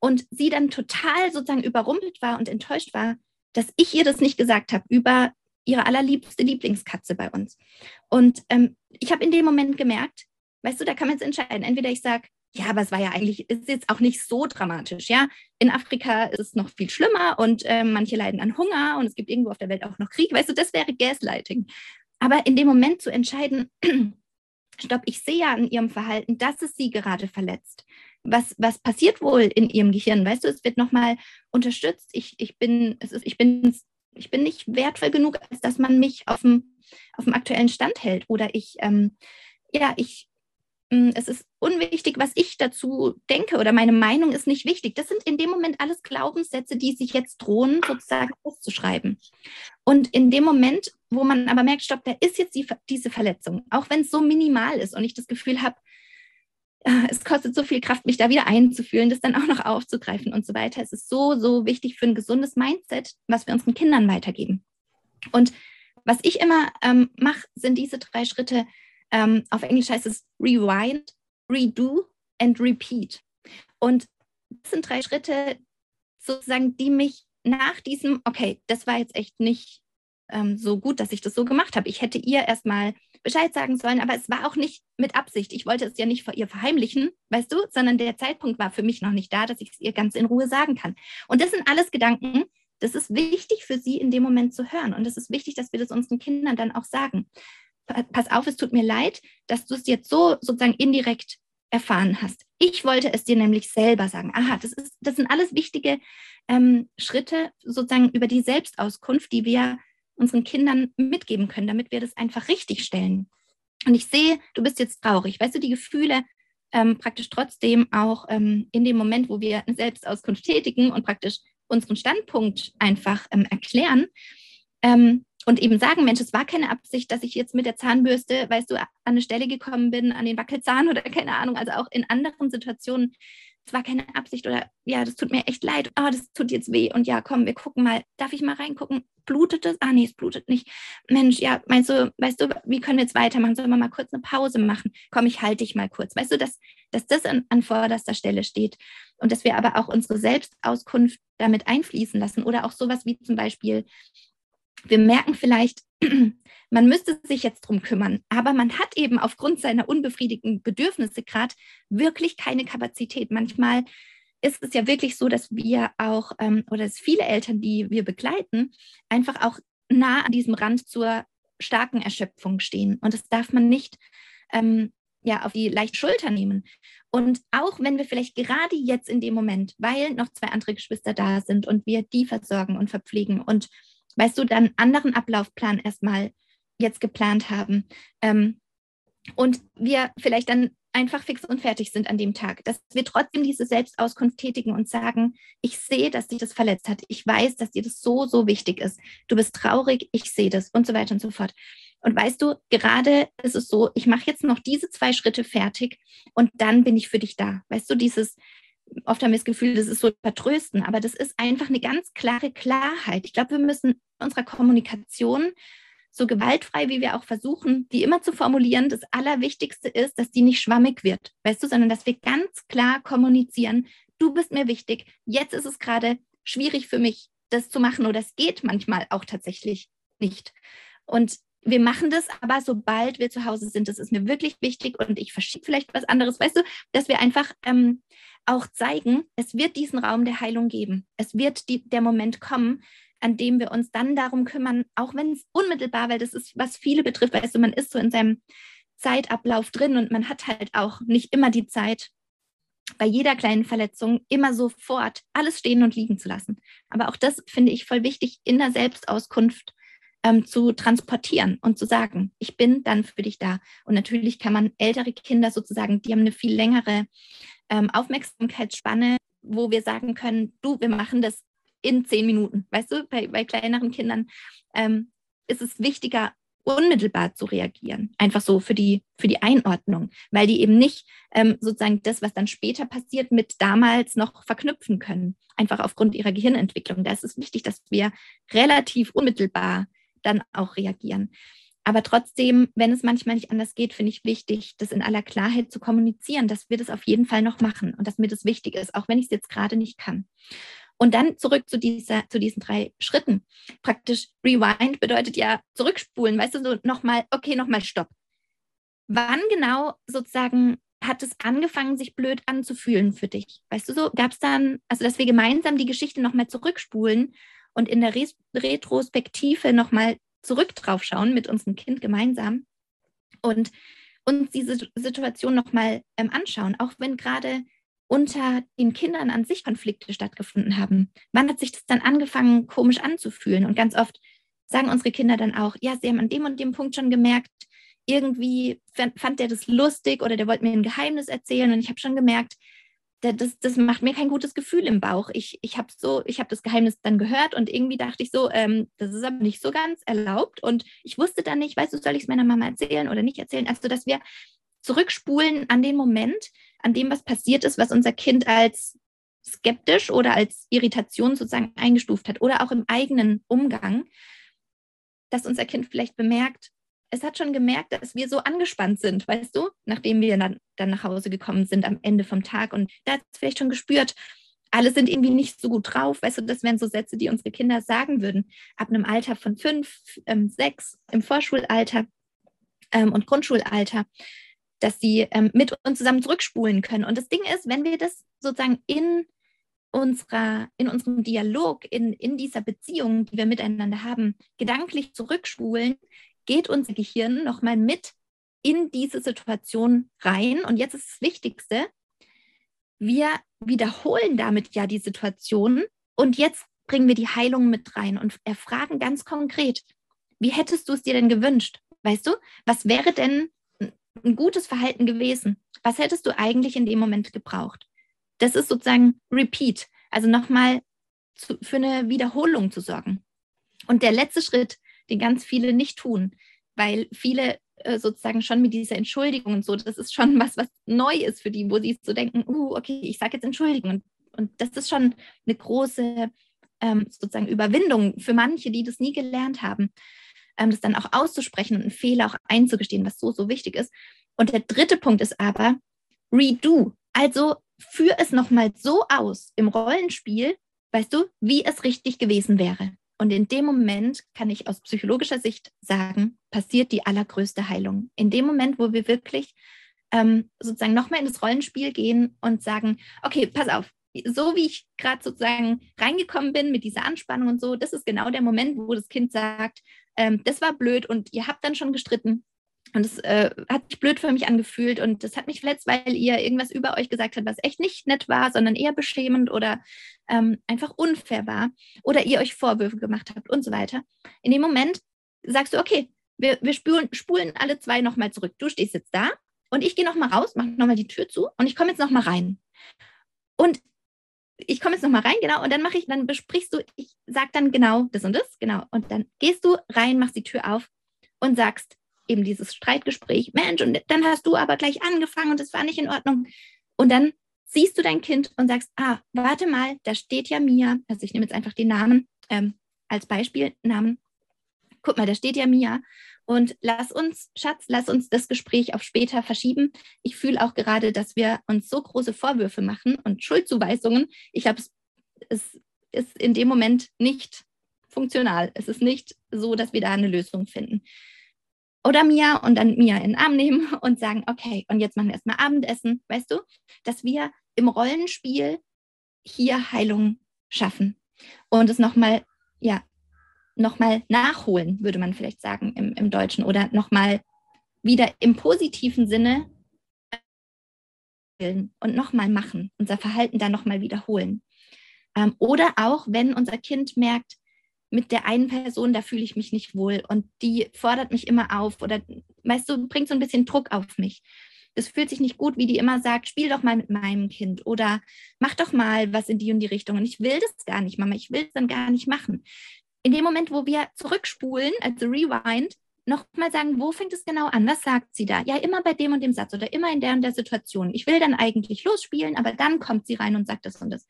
Und sie dann total sozusagen überrumpelt war und enttäuscht war, dass ich ihr das nicht gesagt habe über ihre allerliebste Lieblingskatze bei uns. Und ähm, ich habe in dem Moment gemerkt, Weißt du, da kann man jetzt entscheiden. Entweder ich sage, ja, aber es war ja eigentlich, ist jetzt auch nicht so dramatisch, ja. In Afrika ist es noch viel schlimmer und äh, manche leiden an Hunger und es gibt irgendwo auf der Welt auch noch Krieg. Weißt du, das wäre Gaslighting. Aber in dem Moment zu entscheiden, stopp, ich sehe ja an ihrem Verhalten, dass es sie gerade verletzt. Was, was passiert wohl in ihrem Gehirn? Weißt du, es wird nochmal unterstützt. Ich, ich, bin, es ist, ich, bin, ich bin nicht wertvoll genug, als dass man mich auf dem, auf dem aktuellen Stand hält. Oder ich, ähm, ja, ich, hm, es ist unwichtig, was ich dazu denke oder meine Meinung ist nicht wichtig. Das sind in dem Moment alles Glaubenssätze, die sich jetzt drohen, sozusagen auszuschreiben. Und in dem Moment, wo man aber merkt, stopp, da ist jetzt die, diese Verletzung, auch wenn es so minimal ist und ich das Gefühl habe, es kostet so viel Kraft, mich da wieder einzufühlen, das dann auch noch aufzugreifen und so weiter. Es ist so, so wichtig für ein gesundes Mindset, was wir unseren Kindern weitergeben. Und was ich immer ähm, mache, sind diese drei Schritte, ähm, auf Englisch heißt es Rewind, Redo and Repeat. Und das sind drei Schritte sozusagen, die mich nach diesem, okay, das war jetzt echt nicht ähm, so gut, dass ich das so gemacht habe. Ich hätte ihr erstmal Bescheid sagen sollen, aber es war auch nicht mit Absicht. Ich wollte es ja nicht vor ihr verheimlichen, weißt du, sondern der Zeitpunkt war für mich noch nicht da, dass ich es ihr ganz in Ruhe sagen kann. Und das sind alles Gedanken, das ist wichtig für sie in dem Moment zu hören. Und es ist wichtig, dass wir das unseren Kindern dann auch sagen pass auf, es tut mir leid, dass du es jetzt so sozusagen indirekt erfahren hast. Ich wollte es dir nämlich selber sagen. Aha, das, ist, das sind alles wichtige ähm, Schritte sozusagen über die Selbstauskunft, die wir unseren Kindern mitgeben können, damit wir das einfach richtig stellen. Und ich sehe, du bist jetzt traurig. Weißt du, die Gefühle ähm, praktisch trotzdem auch ähm, in dem Moment, wo wir eine Selbstauskunft tätigen und praktisch unseren Standpunkt einfach ähm, erklären, ähm, und eben sagen, Mensch, es war keine Absicht, dass ich jetzt mit der Zahnbürste, weißt du, an eine Stelle gekommen bin, an den Wackelzahn oder keine Ahnung, also auch in anderen Situationen, es war keine Absicht oder ja, das tut mir echt leid, oh, das tut jetzt weh und ja, komm, wir gucken mal, darf ich mal reingucken, blutet es? Ah, nee, es blutet nicht. Mensch, ja, meinst du, weißt du, wie können wir jetzt weitermachen? Sollen wir mal kurz eine Pause machen? Komm, ich halte dich mal kurz. Weißt du, dass, dass das an, an vorderster Stelle steht und dass wir aber auch unsere Selbstauskunft damit einfließen lassen oder auch sowas wie zum Beispiel, wir merken vielleicht, man müsste sich jetzt drum kümmern, aber man hat eben aufgrund seiner unbefriedigten Bedürfnisse gerade wirklich keine Kapazität. Manchmal ist es ja wirklich so, dass wir auch, ähm, oder dass viele Eltern, die wir begleiten, einfach auch nah an diesem Rand zur starken Erschöpfung stehen. Und das darf man nicht ähm, ja, auf die leicht Schulter nehmen. Und auch wenn wir vielleicht gerade jetzt in dem Moment, weil noch zwei andere Geschwister da sind und wir die versorgen und verpflegen und weißt du, dann anderen Ablaufplan erstmal jetzt geplant haben. Ähm, und wir vielleicht dann einfach fix und fertig sind an dem Tag, dass wir trotzdem diese Selbstauskunft tätigen und sagen, ich sehe, dass dich das verletzt hat. Ich weiß, dass dir das so, so wichtig ist. Du bist traurig, ich sehe das und so weiter und so fort. Und weißt du, gerade ist es so, ich mache jetzt noch diese zwei Schritte fertig und dann bin ich für dich da. Weißt du, dieses, oft haben wir das Gefühl, das ist so vertrösten, aber das ist einfach eine ganz klare Klarheit. Ich glaube, wir müssen unserer Kommunikation so gewaltfrei, wie wir auch versuchen, die immer zu formulieren, das Allerwichtigste ist, dass die nicht schwammig wird, weißt du, sondern dass wir ganz klar kommunizieren, du bist mir wichtig, jetzt ist es gerade schwierig für mich, das zu machen oder es geht manchmal auch tatsächlich nicht. Und wir machen das, aber sobald wir zu Hause sind, das ist mir wirklich wichtig und ich verschiebe vielleicht was anderes, weißt du, dass wir einfach ähm, auch zeigen, es wird diesen Raum der Heilung geben. Es wird die, der Moment kommen, an dem wir uns dann darum kümmern, auch wenn es unmittelbar, weil das ist, was viele betrifft, weißt du, man ist so in seinem Zeitablauf drin und man hat halt auch nicht immer die Zeit, bei jeder kleinen Verletzung immer sofort alles stehen und liegen zu lassen. Aber auch das finde ich voll wichtig in der Selbstauskunft ähm, zu transportieren und zu sagen, ich bin dann für dich da. Und natürlich kann man ältere Kinder sozusagen, die haben eine viel längere ähm, Aufmerksamkeitsspanne, wo wir sagen können, du, wir machen das in zehn Minuten. Weißt du, bei, bei kleineren Kindern ähm, ist es wichtiger, unmittelbar zu reagieren. Einfach so für die, für die Einordnung, weil die eben nicht ähm, sozusagen das, was dann später passiert, mit damals noch verknüpfen können. Einfach aufgrund ihrer Gehirnentwicklung. Da ist es wichtig, dass wir relativ unmittelbar dann auch reagieren. Aber trotzdem, wenn es manchmal nicht anders geht, finde ich wichtig, das in aller Klarheit zu kommunizieren, dass wir das auf jeden Fall noch machen und dass mir das wichtig ist, auch wenn ich es jetzt gerade nicht kann. Und dann zurück zu, dieser, zu diesen drei Schritten. Praktisch Rewind bedeutet ja zurückspulen, weißt du, so nochmal, okay, nochmal Stopp. Wann genau sozusagen hat es angefangen, sich blöd anzufühlen für dich? Weißt du so, gab es dann, also dass wir gemeinsam die Geschichte nochmal zurückspulen und in der Retrospektive nochmal zurück drauf schauen mit unserem Kind gemeinsam und uns diese Situation nochmal ähm, anschauen, auch wenn gerade unter den Kindern an sich Konflikte stattgefunden haben. Wann hat sich das dann angefangen, komisch anzufühlen? Und ganz oft sagen unsere Kinder dann auch, ja, sie haben an dem und dem Punkt schon gemerkt, irgendwie fand der das lustig oder der wollte mir ein Geheimnis erzählen und ich habe schon gemerkt, das, das macht mir kein gutes Gefühl im Bauch. Ich, ich habe so, ich das Geheimnis dann gehört und irgendwie dachte ich so, ähm, das ist aber nicht so ganz erlaubt. Und ich wusste dann nicht, weißt du, soll ich es meiner Mama erzählen oder nicht erzählen? Also, dass wir zurückspulen an den Moment, an dem was passiert ist, was unser Kind als skeptisch oder als Irritation sozusagen eingestuft hat oder auch im eigenen Umgang, dass unser Kind vielleicht bemerkt, es hat schon gemerkt, dass wir so angespannt sind, weißt du, nachdem wir dann, dann nach Hause gekommen sind am Ende vom Tag. Und da hat es vielleicht schon gespürt, alle sind irgendwie nicht so gut drauf. Weißt du, das wären so Sätze, die unsere Kinder sagen würden. Ab einem Alter von fünf, ähm, sechs, im Vorschulalter ähm, und Grundschulalter, dass sie ähm, mit uns zusammen zurückspulen können. Und das Ding ist, wenn wir das sozusagen in unserer, in unserem Dialog, in, in dieser Beziehung, die wir miteinander haben, gedanklich zurückspulen, geht unser Gehirn nochmal mit in diese Situation rein. Und jetzt ist das Wichtigste, wir wiederholen damit ja die Situation und jetzt bringen wir die Heilung mit rein und erfragen ganz konkret, wie hättest du es dir denn gewünscht? Weißt du, was wäre denn ein gutes Verhalten gewesen? Was hättest du eigentlich in dem Moment gebraucht? Das ist sozusagen Repeat, also nochmal für eine Wiederholung zu sorgen. Und der letzte Schritt, den ganz viele nicht tun, weil viele äh, sozusagen schon mit dieser Entschuldigung und so, das ist schon was, was neu ist für die, wo sie so denken, uh, okay, ich sage jetzt Entschuldigung. Und, und das ist schon eine große ähm, sozusagen Überwindung für manche, die das nie gelernt haben, ähm, das dann auch auszusprechen und einen Fehler auch einzugestehen, was so, so wichtig ist. Und der dritte Punkt ist aber Redo. Also führ es nochmal so aus im Rollenspiel, weißt du, wie es richtig gewesen wäre. Und in dem Moment kann ich aus psychologischer Sicht sagen, passiert die allergrößte Heilung. In dem Moment, wo wir wirklich ähm, sozusagen nochmal in das Rollenspiel gehen und sagen, okay, pass auf, so wie ich gerade sozusagen reingekommen bin mit dieser Anspannung und so, das ist genau der Moment, wo das Kind sagt, ähm, das war blöd und ihr habt dann schon gestritten und es äh, hat sich blöd für mich angefühlt und das hat mich verletzt, weil ihr irgendwas über euch gesagt habt, was echt nicht nett war, sondern eher beschämend oder ähm, einfach unfair war oder ihr euch Vorwürfe gemacht habt und so weiter. In dem Moment sagst du, okay, wir, wir spulen, spulen alle zwei nochmal zurück. Du stehst jetzt da und ich gehe nochmal raus, mache nochmal die Tür zu und ich komme jetzt nochmal rein. Und ich komme jetzt nochmal rein, genau, und dann mache ich, dann besprichst du, ich sag dann genau das und das, genau. Und dann gehst du rein, machst die Tür auf und sagst, eben dieses Streitgespräch, Mensch, und dann hast du aber gleich angefangen und das war nicht in Ordnung. Und dann siehst du dein Kind und sagst, ah, warte mal, da steht ja Mia, also ich nehme jetzt einfach den Namen ähm, als Beispiel, Namen. Guck mal, da steht ja Mia. Und lass uns, Schatz, lass uns das Gespräch auf später verschieben. Ich fühle auch gerade, dass wir uns so große Vorwürfe machen und Schuldzuweisungen. Ich glaube, es, es ist in dem Moment nicht funktional. Es ist nicht so, dass wir da eine Lösung finden oder Mia und dann Mia in den Arm nehmen und sagen, okay, und jetzt machen wir erstmal Abendessen, weißt du, dass wir im Rollenspiel hier Heilung schaffen und es nochmal, ja, nochmal nachholen, würde man vielleicht sagen im, im Deutschen oder nochmal wieder im positiven Sinne und nochmal machen, unser Verhalten dann nochmal wiederholen. Ähm, oder auch, wenn unser Kind merkt, mit der einen Person, da fühle ich mich nicht wohl und die fordert mich immer auf oder, weißt du, bringt so ein bisschen Druck auf mich. Das fühlt sich nicht gut, wie die immer sagt, spiel doch mal mit meinem Kind oder mach doch mal was in die und die Richtung. Und ich will das gar nicht, Mama, ich will es dann gar nicht machen. In dem Moment, wo wir zurückspulen, also rewind, nochmal sagen, wo fängt es genau an? Was sagt sie da? Ja, immer bei dem und dem Satz oder immer in der und der Situation. Ich will dann eigentlich losspielen, aber dann kommt sie rein und sagt das und das.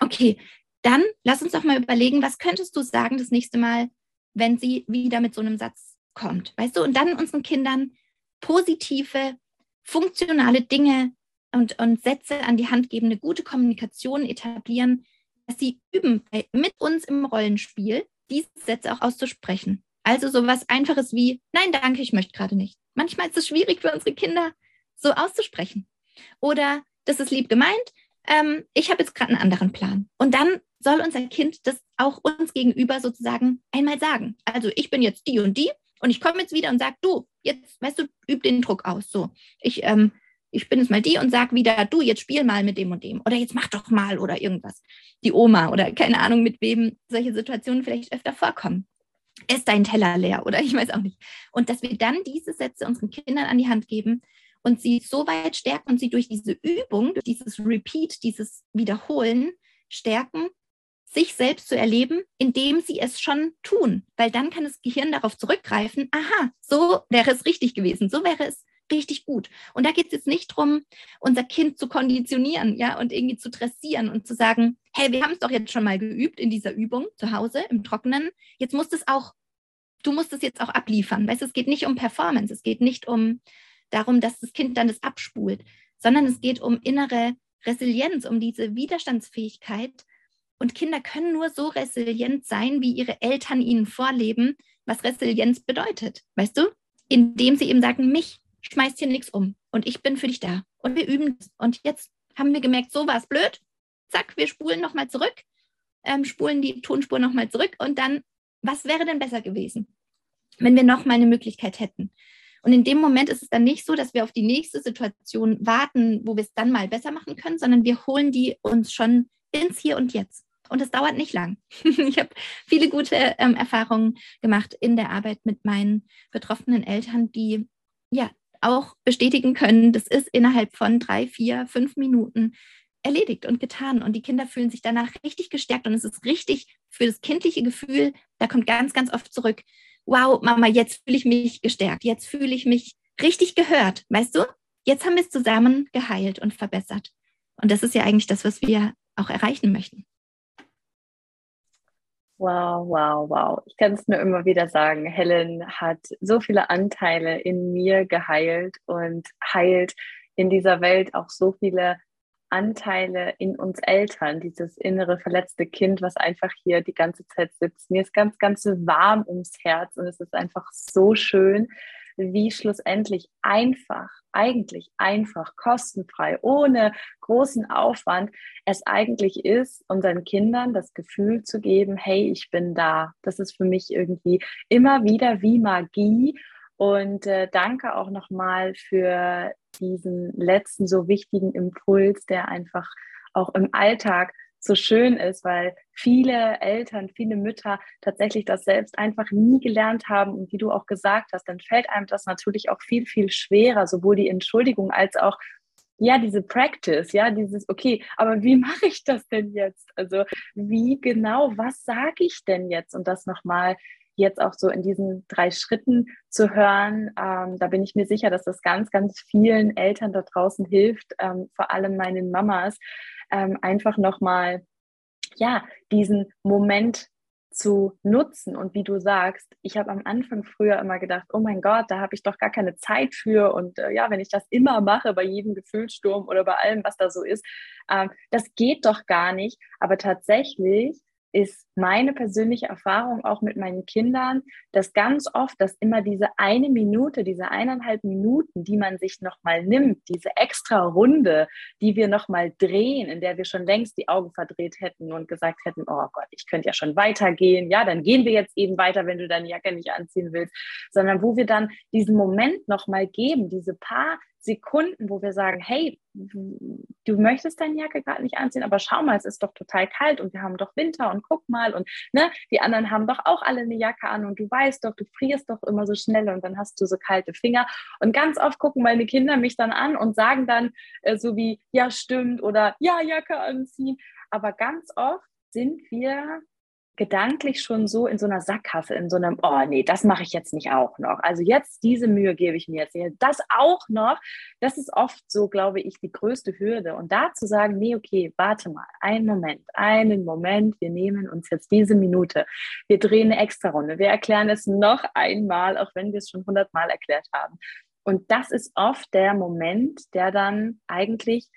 Okay, dann lass uns doch mal überlegen, was könntest du sagen das nächste Mal, wenn sie wieder mit so einem Satz kommt? Weißt du, und dann unseren Kindern positive, funktionale Dinge und, und Sätze an die Hand geben, eine gute Kommunikation etablieren, dass sie üben, mit uns im Rollenspiel diese Sätze auch auszusprechen. Also sowas Einfaches wie, nein, danke, ich möchte gerade nicht. Manchmal ist es schwierig für unsere Kinder, so auszusprechen. Oder, das ist lieb gemeint, ähm, ich habe jetzt gerade einen anderen Plan. Und dann soll unser Kind das auch uns gegenüber sozusagen einmal sagen. Also ich bin jetzt die und die und ich komme jetzt wieder und sage, du, jetzt, weißt du, üb den Druck aus. So, ich, ähm, ich bin jetzt mal die und sage wieder, du, jetzt spiel mal mit dem und dem. Oder jetzt mach doch mal oder irgendwas. Die Oma oder keine Ahnung, mit wem solche Situationen vielleicht öfter vorkommen ist dein Teller leer oder ich weiß auch nicht. Und dass wir dann diese Sätze unseren Kindern an die Hand geben und sie so weit stärken und sie durch diese Übung, durch dieses Repeat, dieses Wiederholen stärken, sich selbst zu erleben, indem sie es schon tun. Weil dann kann das Gehirn darauf zurückgreifen, aha, so wäre es richtig gewesen, so wäre es richtig gut. Und da geht es jetzt nicht darum, unser Kind zu konditionieren, ja, und irgendwie zu dressieren und zu sagen, hey, wir haben es doch jetzt schon mal geübt in dieser Übung zu Hause im Trockenen. Jetzt musst es auch, du musst es jetzt auch abliefern. Weißt es geht nicht um Performance, es geht nicht um darum, dass das Kind dann das abspult, sondern es geht um innere Resilienz, um diese Widerstandsfähigkeit. Und Kinder können nur so resilient sein, wie ihre Eltern ihnen vorleben, was Resilienz bedeutet. Weißt du? Indem sie eben sagen, mich schmeißt hier nichts um und ich bin für dich da. Und wir üben. Und jetzt haben wir gemerkt, so war es blöd. Zack, wir spulen nochmal zurück, ähm, spulen die Tonspur nochmal zurück und dann, was wäre denn besser gewesen, wenn wir nochmal eine Möglichkeit hätten? Und in dem Moment ist es dann nicht so, dass wir auf die nächste Situation warten, wo wir es dann mal besser machen können, sondern wir holen die uns schon ins Hier und Jetzt. Und es dauert nicht lang. ich habe viele gute ähm, Erfahrungen gemacht in der Arbeit mit meinen betroffenen Eltern, die ja auch bestätigen können, das ist innerhalb von drei, vier, fünf Minuten erledigt und getan. Und die Kinder fühlen sich danach richtig gestärkt. Und es ist richtig für das kindliche Gefühl, da kommt ganz, ganz oft zurück, wow, Mama, jetzt fühle ich mich gestärkt. Jetzt fühle ich mich richtig gehört. Weißt du? Jetzt haben wir es zusammen geheilt und verbessert. Und das ist ja eigentlich das, was wir auch erreichen möchten. Wow, wow, wow. Ich kann es nur immer wieder sagen. Helen hat so viele Anteile in mir geheilt und heilt in dieser Welt auch so viele Anteile in uns Eltern, dieses innere verletzte Kind, was einfach hier die ganze Zeit sitzt. Mir ist ganz, ganz warm ums Herz und es ist einfach so schön, wie schlussendlich einfach, eigentlich einfach, kostenfrei, ohne großen Aufwand es eigentlich ist, unseren Kindern das Gefühl zu geben, hey, ich bin da. Das ist für mich irgendwie immer wieder wie Magie. Und äh, danke auch nochmal für diesen letzten so wichtigen Impuls, der einfach auch im Alltag so schön ist, weil viele Eltern, viele Mütter tatsächlich das selbst einfach nie gelernt haben. Und wie du auch gesagt hast, dann fällt einem das natürlich auch viel, viel schwerer, sowohl die Entschuldigung als auch ja, diese Practice, ja, dieses, okay, aber wie mache ich das denn jetzt? Also wie genau, was sage ich denn jetzt? Und das nochmal jetzt auch so in diesen drei Schritten zu hören, ähm, da bin ich mir sicher, dass das ganz, ganz vielen Eltern da draußen hilft, ähm, vor allem meinen Mamas, ähm, einfach nochmal, ja, diesen Moment zu nutzen. Und wie du sagst, ich habe am Anfang früher immer gedacht, oh mein Gott, da habe ich doch gar keine Zeit für. Und äh, ja, wenn ich das immer mache, bei jedem Gefühlssturm oder bei allem, was da so ist, ähm, das geht doch gar nicht. Aber tatsächlich ist meine persönliche Erfahrung auch mit meinen Kindern, dass ganz oft, dass immer diese eine Minute, diese eineinhalb Minuten, die man sich nochmal nimmt, diese extra Runde, die wir nochmal drehen, in der wir schon längst die Augen verdreht hätten und gesagt hätten, oh Gott, ich könnte ja schon weitergehen. Ja, dann gehen wir jetzt eben weiter, wenn du deine Jacke nicht anziehen willst, sondern wo wir dann diesen Moment nochmal geben, diese paar Sekunden, wo wir sagen, hey, du möchtest deine Jacke gerade nicht anziehen, aber schau mal, es ist doch total kalt und wir haben doch Winter und guck mal und ne, die anderen haben doch auch alle eine Jacke an und du weißt doch, du frierst doch immer so schnell und dann hast du so kalte Finger. Und ganz oft gucken meine Kinder mich dann an und sagen dann äh, so wie, ja, stimmt oder ja, Jacke anziehen. Aber ganz oft sind wir gedanklich schon so in so einer Sackgasse, in so einem, oh nee, das mache ich jetzt nicht auch noch. Also jetzt diese Mühe gebe ich mir jetzt. Das auch noch, das ist oft so, glaube ich, die größte Hürde. Und da zu sagen, nee, okay, warte mal, einen Moment, einen Moment, wir nehmen uns jetzt diese Minute, wir drehen eine extra Runde, wir erklären es noch einmal, auch wenn wir es schon hundertmal erklärt haben. Und das ist oft der Moment, der dann eigentlich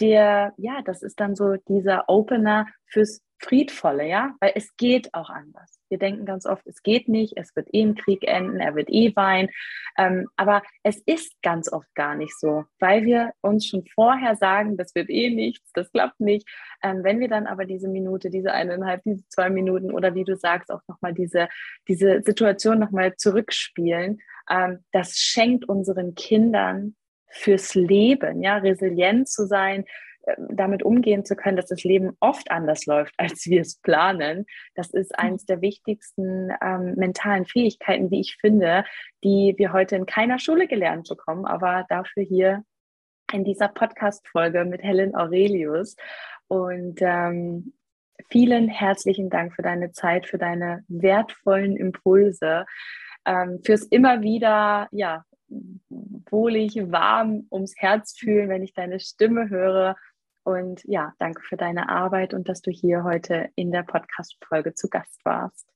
der, ja, das ist dann so dieser Opener fürs Friedvolle, ja, weil es geht auch anders. Wir denken ganz oft, es geht nicht, es wird eh im Krieg enden, er wird eh weinen. Ähm, aber es ist ganz oft gar nicht so, weil wir uns schon vorher sagen, das wird eh nichts, das klappt nicht. Ähm, wenn wir dann aber diese Minute, diese eineinhalb, diese zwei Minuten oder wie du sagst, auch nochmal diese, diese Situation nochmal zurückspielen, ähm, das schenkt unseren Kindern fürs Leben, ja, resilient zu sein, damit umgehen zu können, dass das Leben oft anders läuft, als wir es planen. Das ist mhm. eines der wichtigsten ähm, mentalen Fähigkeiten, die ich finde, die wir heute in keiner Schule gelernt bekommen, aber dafür hier in dieser Podcast-Folge mit Helen Aurelius. Und ähm, vielen herzlichen Dank für deine Zeit, für deine wertvollen Impulse, ähm, fürs immer wieder, ja, wohlig, warm ums Herz fühlen, wenn ich deine Stimme höre und ja, danke für deine Arbeit und dass du hier heute in der Podcast-Folge zu Gast warst.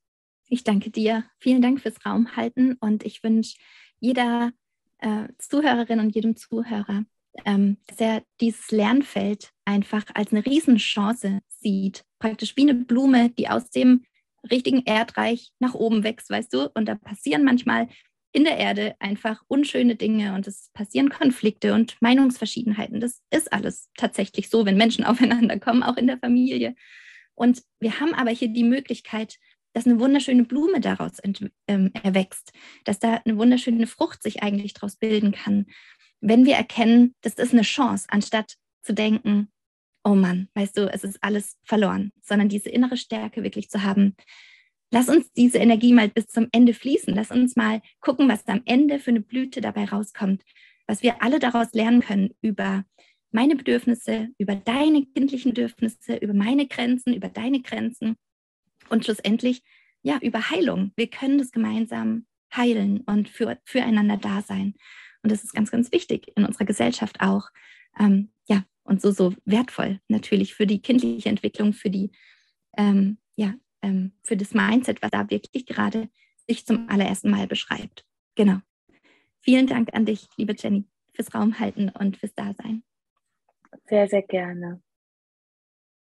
Ich danke dir. Vielen Dank fürs Raumhalten und ich wünsche jeder äh, Zuhörerin und jedem Zuhörer, ähm, dass er dieses Lernfeld einfach als eine Riesenchance sieht. Praktisch wie eine Blume, die aus dem richtigen Erdreich nach oben wächst, weißt du? Und da passieren manchmal in der Erde einfach unschöne Dinge und es passieren Konflikte und Meinungsverschiedenheiten. Das ist alles tatsächlich so, wenn Menschen aufeinander kommen, auch in der Familie. Und wir haben aber hier die Möglichkeit, dass eine wunderschöne Blume daraus ähm, erwächst, dass da eine wunderschöne Frucht sich eigentlich daraus bilden kann, wenn wir erkennen, das ist eine Chance, anstatt zu denken, oh Mann, weißt du, es ist alles verloren, sondern diese innere Stärke wirklich zu haben, Lass uns diese Energie mal bis zum Ende fließen. Lass uns mal gucken, was am Ende für eine Blüte dabei rauskommt, was wir alle daraus lernen können über meine Bedürfnisse, über deine kindlichen Bedürfnisse, über meine Grenzen, über deine Grenzen und schlussendlich ja über Heilung. Wir können das gemeinsam heilen und für, füreinander da sein. Und das ist ganz, ganz wichtig in unserer Gesellschaft auch. Ähm, ja, und so, so wertvoll natürlich für die kindliche Entwicklung, für die ähm, ja, ähm, für das Mindset, was da wirklich gerade sich zum allerersten Mal beschreibt. Genau. Vielen Dank an dich, liebe Jenny, fürs Raumhalten und fürs Dasein. Sehr, sehr gerne.